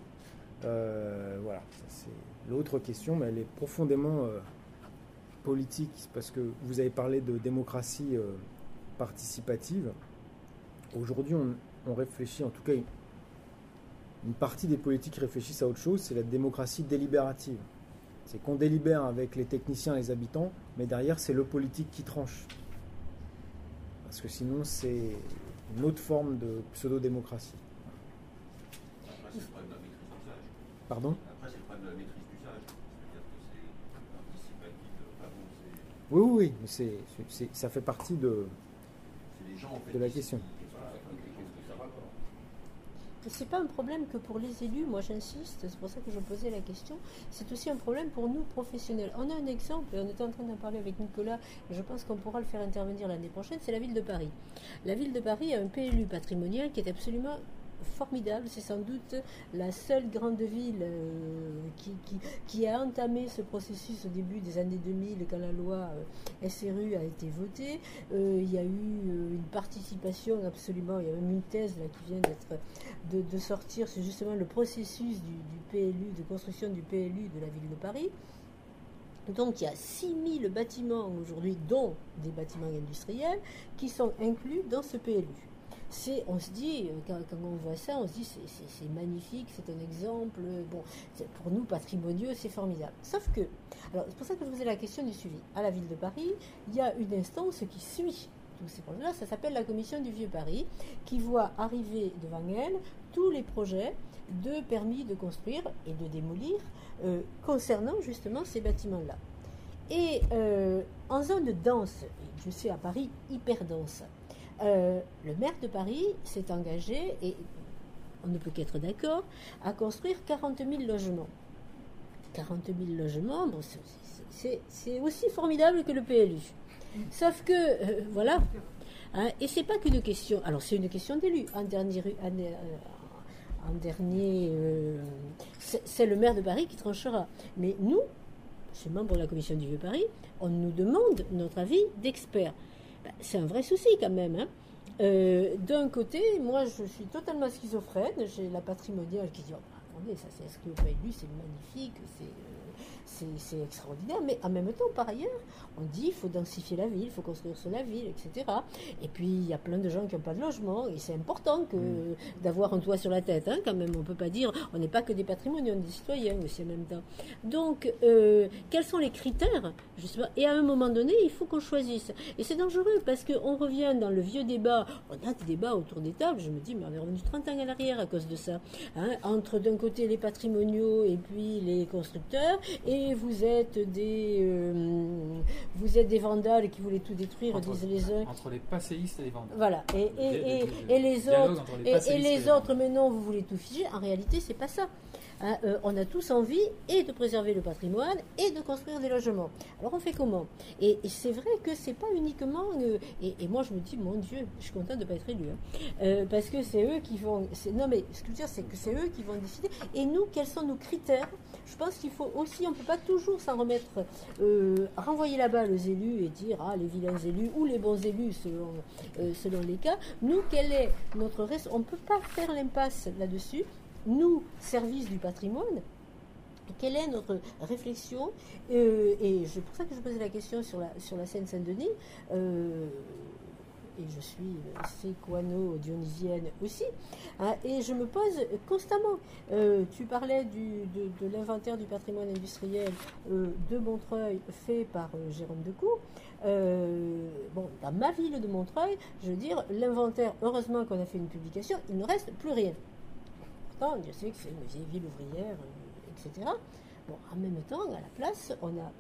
Euh, voilà, c'est l'autre question, mais elle est profondément euh, politique, parce que vous avez parlé de démocratie euh, participative. Aujourd'hui, on, réfléchit, en tout cas, une, partie des politiques réfléchissent à autre chose, c'est la démocratie délibérative. C'est qu'on délibère avec les techniciens, les habitants, mais derrière, c'est le politique qui tranche. Parce que sinon, c'est une autre forme de pseudo-démocratie. Après, c'est le problème de la maîtrise d'usage. Pardon Après, c'est le problème de la maîtrise d'usage. C'est-à-dire que c'est participatif. Enfin bon, c'est- Oui, oui, oui, mais c'est, c'est- ça fait partie de, c'est les gens, en fait. de la question. C'est pas un problème que pour les élus, moi j'insiste, c'est pour ça que je posais la question. C'est aussi un problème pour nous professionnels. On a un exemple, et on était en train d'en parler avec Nicolas, et je pense qu'on pourra le faire intervenir l'année prochaine, c'est la ville de Paris. La ville de Paris a un PLU patrimonial qui est absolument formidable. C'est sans doute la seule grande ville euh, qui, a entamé ce processus au début des années 2000 quand la loi euh, SRU a été votée. Euh, il y a eu une participation absolument, il y a même une thèse là, qui vient d'être de, sortir, c'est justement le processus du, du PLU, de construction du PLU de la ville de Paris. Donc il y a 6000 bâtiments aujourd'hui, dont des bâtiments industriels, qui sont inclus dans ce PLU. On se dit, euh, quand, on voit ça, on se dit c'est, magnifique, c'est un exemple. Bon, c'est- pour nous patrimonieux, c'est formidable. Sauf que, alors c'est pour ça que je vous ai la question du suivi. À la ville de Paris, il y a une instance qui suit tous ces projets-là. Ça s'appelle la commission du Vieux Paris, qui voit arriver devant elle tous les projets de permis de construire et de démolir euh, concernant justement ces bâtiments-là. Et euh, en zone dense, je suis à Paris hyper dense, euh, le maire de Paris s'est engagé, et on ne peut qu'être d'accord, à construire 40 000 logements. 40 000 logements, c'est- aussi formidable que le PLU. Sauf que, euh, voilà, hein, et c'est pas qu'une question, alors c'est une question d'élu. En dernier, en, euh, en dernier c'est le maire de Paris qui tranchera. Mais nous, je suis membre de la commission du Vieux-Paris, on nous demande notre avis d'experts. C'est un vrai souci quand même. hein. Euh, D'un côté, moi je suis totalement schizophrène, j'ai la patrimoniale qui dit oh, attendez, ça c'est ce que c'est magnifique, c'est. euh, c'est- extraordinaire, mais en même temps, par ailleurs, on dit il faut densifier la ville, il faut construire sur la ville, etc. Et puis il y a plein de gens qui n'ont pas de logement, et c'est important que d'avoir un toit sur la tête, hein, quand même. On peut pas dire, on n'est pas que des patrimoniaux, on est des citoyens aussi en même temps. Donc, euh, quels sont les critères justement? Et à un moment donné, il faut qu'on choisisse. Et c'est dangereux parce qu'on revient dans le vieux débat. On a des débats autour des tables. Je me dis, mais on est revenu 30 ans à l'arrière à cause de ça. hein. entre d'un côté les patrimoniaux et puis les constructeurs, et vous êtes des, euh, vous êtes des vandales qui voulaient tout détruire, Entre- disent les uns. Entre les passéistes et les vendeurs. Voilà. Et, et, Le- et, le- et les autres, les et, les autres, mais non, vous voulez tout figer. En réalité, c'est pas ça. Hein, euh, on a tous envie et de préserver le patrimoine et de construire des logements. Alors on fait comment? Et, c'est vrai que c'est pas uniquement. euh, et, moi je me dis, mon Dieu, je suis contente de pas être élu, hein. Euh, parce que c'est eux qui vont. Non mais ce que je veux dire, c'est que c'est eux qui vont décider. Et nous, quels sont nos critères? Je pense qu'il faut aussi, on peut pas toujours s'en remettre, renvoyer la balle aux élus et dire ah les vilains élus ou les bons élus selon selon les cas. Nous, quel est notre reste On ne peut pas faire l'impasse là-dessus. Nous, service du patrimoine, quelle est notre réflexion Euh, Et c'est pour ça que je posais la question sur la, sur la Seine-Saint-Denis. Euh, et je suis séquano-dionysienne aussi. hein, et je me pose constamment. Euh, tu parlais de, de l'inventaire du patrimoine industriel de Montreuil fait par Jérôme Decoux. Bon, dans ma ville de Montreuil, je veux dire, l'inventaire, heureusement qu'on a fait une publication, il ne reste plus rien. Je sais que c'est une vieille ville ouvrière, euh, etc. Bon, en même temps, à la place, on a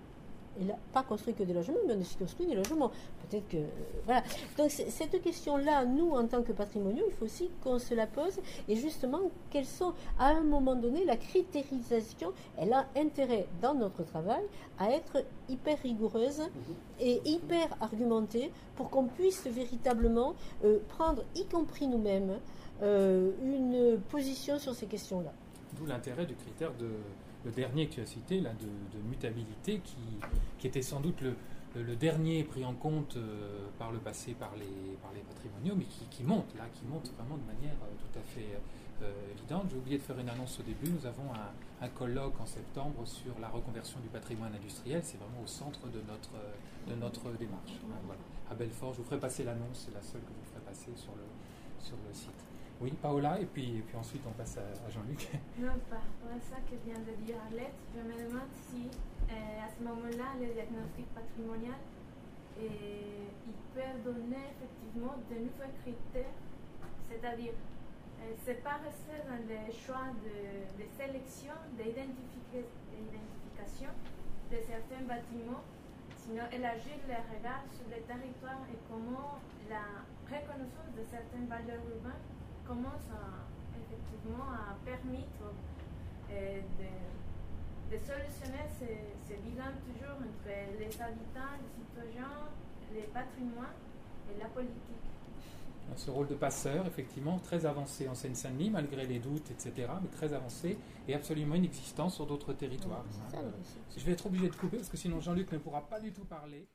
et là, pas construit que des logements, mais on a aussi construit des logements. Peut-être que. euh, voilà. Donc, cette question-là, nous, en tant que patrimoniaux, il faut aussi qu'on se la pose. Et justement, quelles sont, à un moment donné, la critérisation, elle a intérêt, dans notre travail, à être hyper rigoureuse et hyper argumentée pour qu'on puisse véritablement euh, prendre, y compris nous-mêmes, euh, une position sur ces questions-là. D'où l'intérêt du critère de le dernier que tu as cité, là, de, mutabilité, qui, qui était sans doute le, dernier pris en compte euh, par le passé par les, par les patrimoniaux, mais qui, monte, là, qui monte vraiment de manière euh, tout à fait évidente. J'ai oublié de faire une annonce au début. Nous avons un, colloque en septembre sur la reconversion du patrimoine industriel. C'est vraiment au centre de notre, de notre démarche. À Belfort, je vous ferai passer l'annonce, c'est la seule que je vous ferai passer sur le, sur le site. Oui, Paola, et puis, et puis ensuite on passe à, Jean-Luc. Non, par rapport à ça que vient de dire Arlette, je me demande si euh, à ce moment-là, le diagnostic patrimonial, euh, il peut donner effectivement de nouveaux critères, c'est-à-dire, euh, c'est pas rester dans les choix de, de sélection, d'identifica- d'identification de certains bâtiments, sinon élargir le regard sur le territoire et comment la reconnaissance de certaines valeurs urbaines commence à, effectivement à permettre euh, de, de solutionner ces, ces bilans toujours entre les habitants, les citoyens, les patrimoines et la politique. Ce rôle de passeur, effectivement, très avancé en Seine-Saint-Denis, malgré les doutes, etc., mais très avancé et absolument inexistant sur d'autres territoires. Ça. Je vais être obligé de couper parce que sinon Jean-Luc ne pourra pas du tout parler.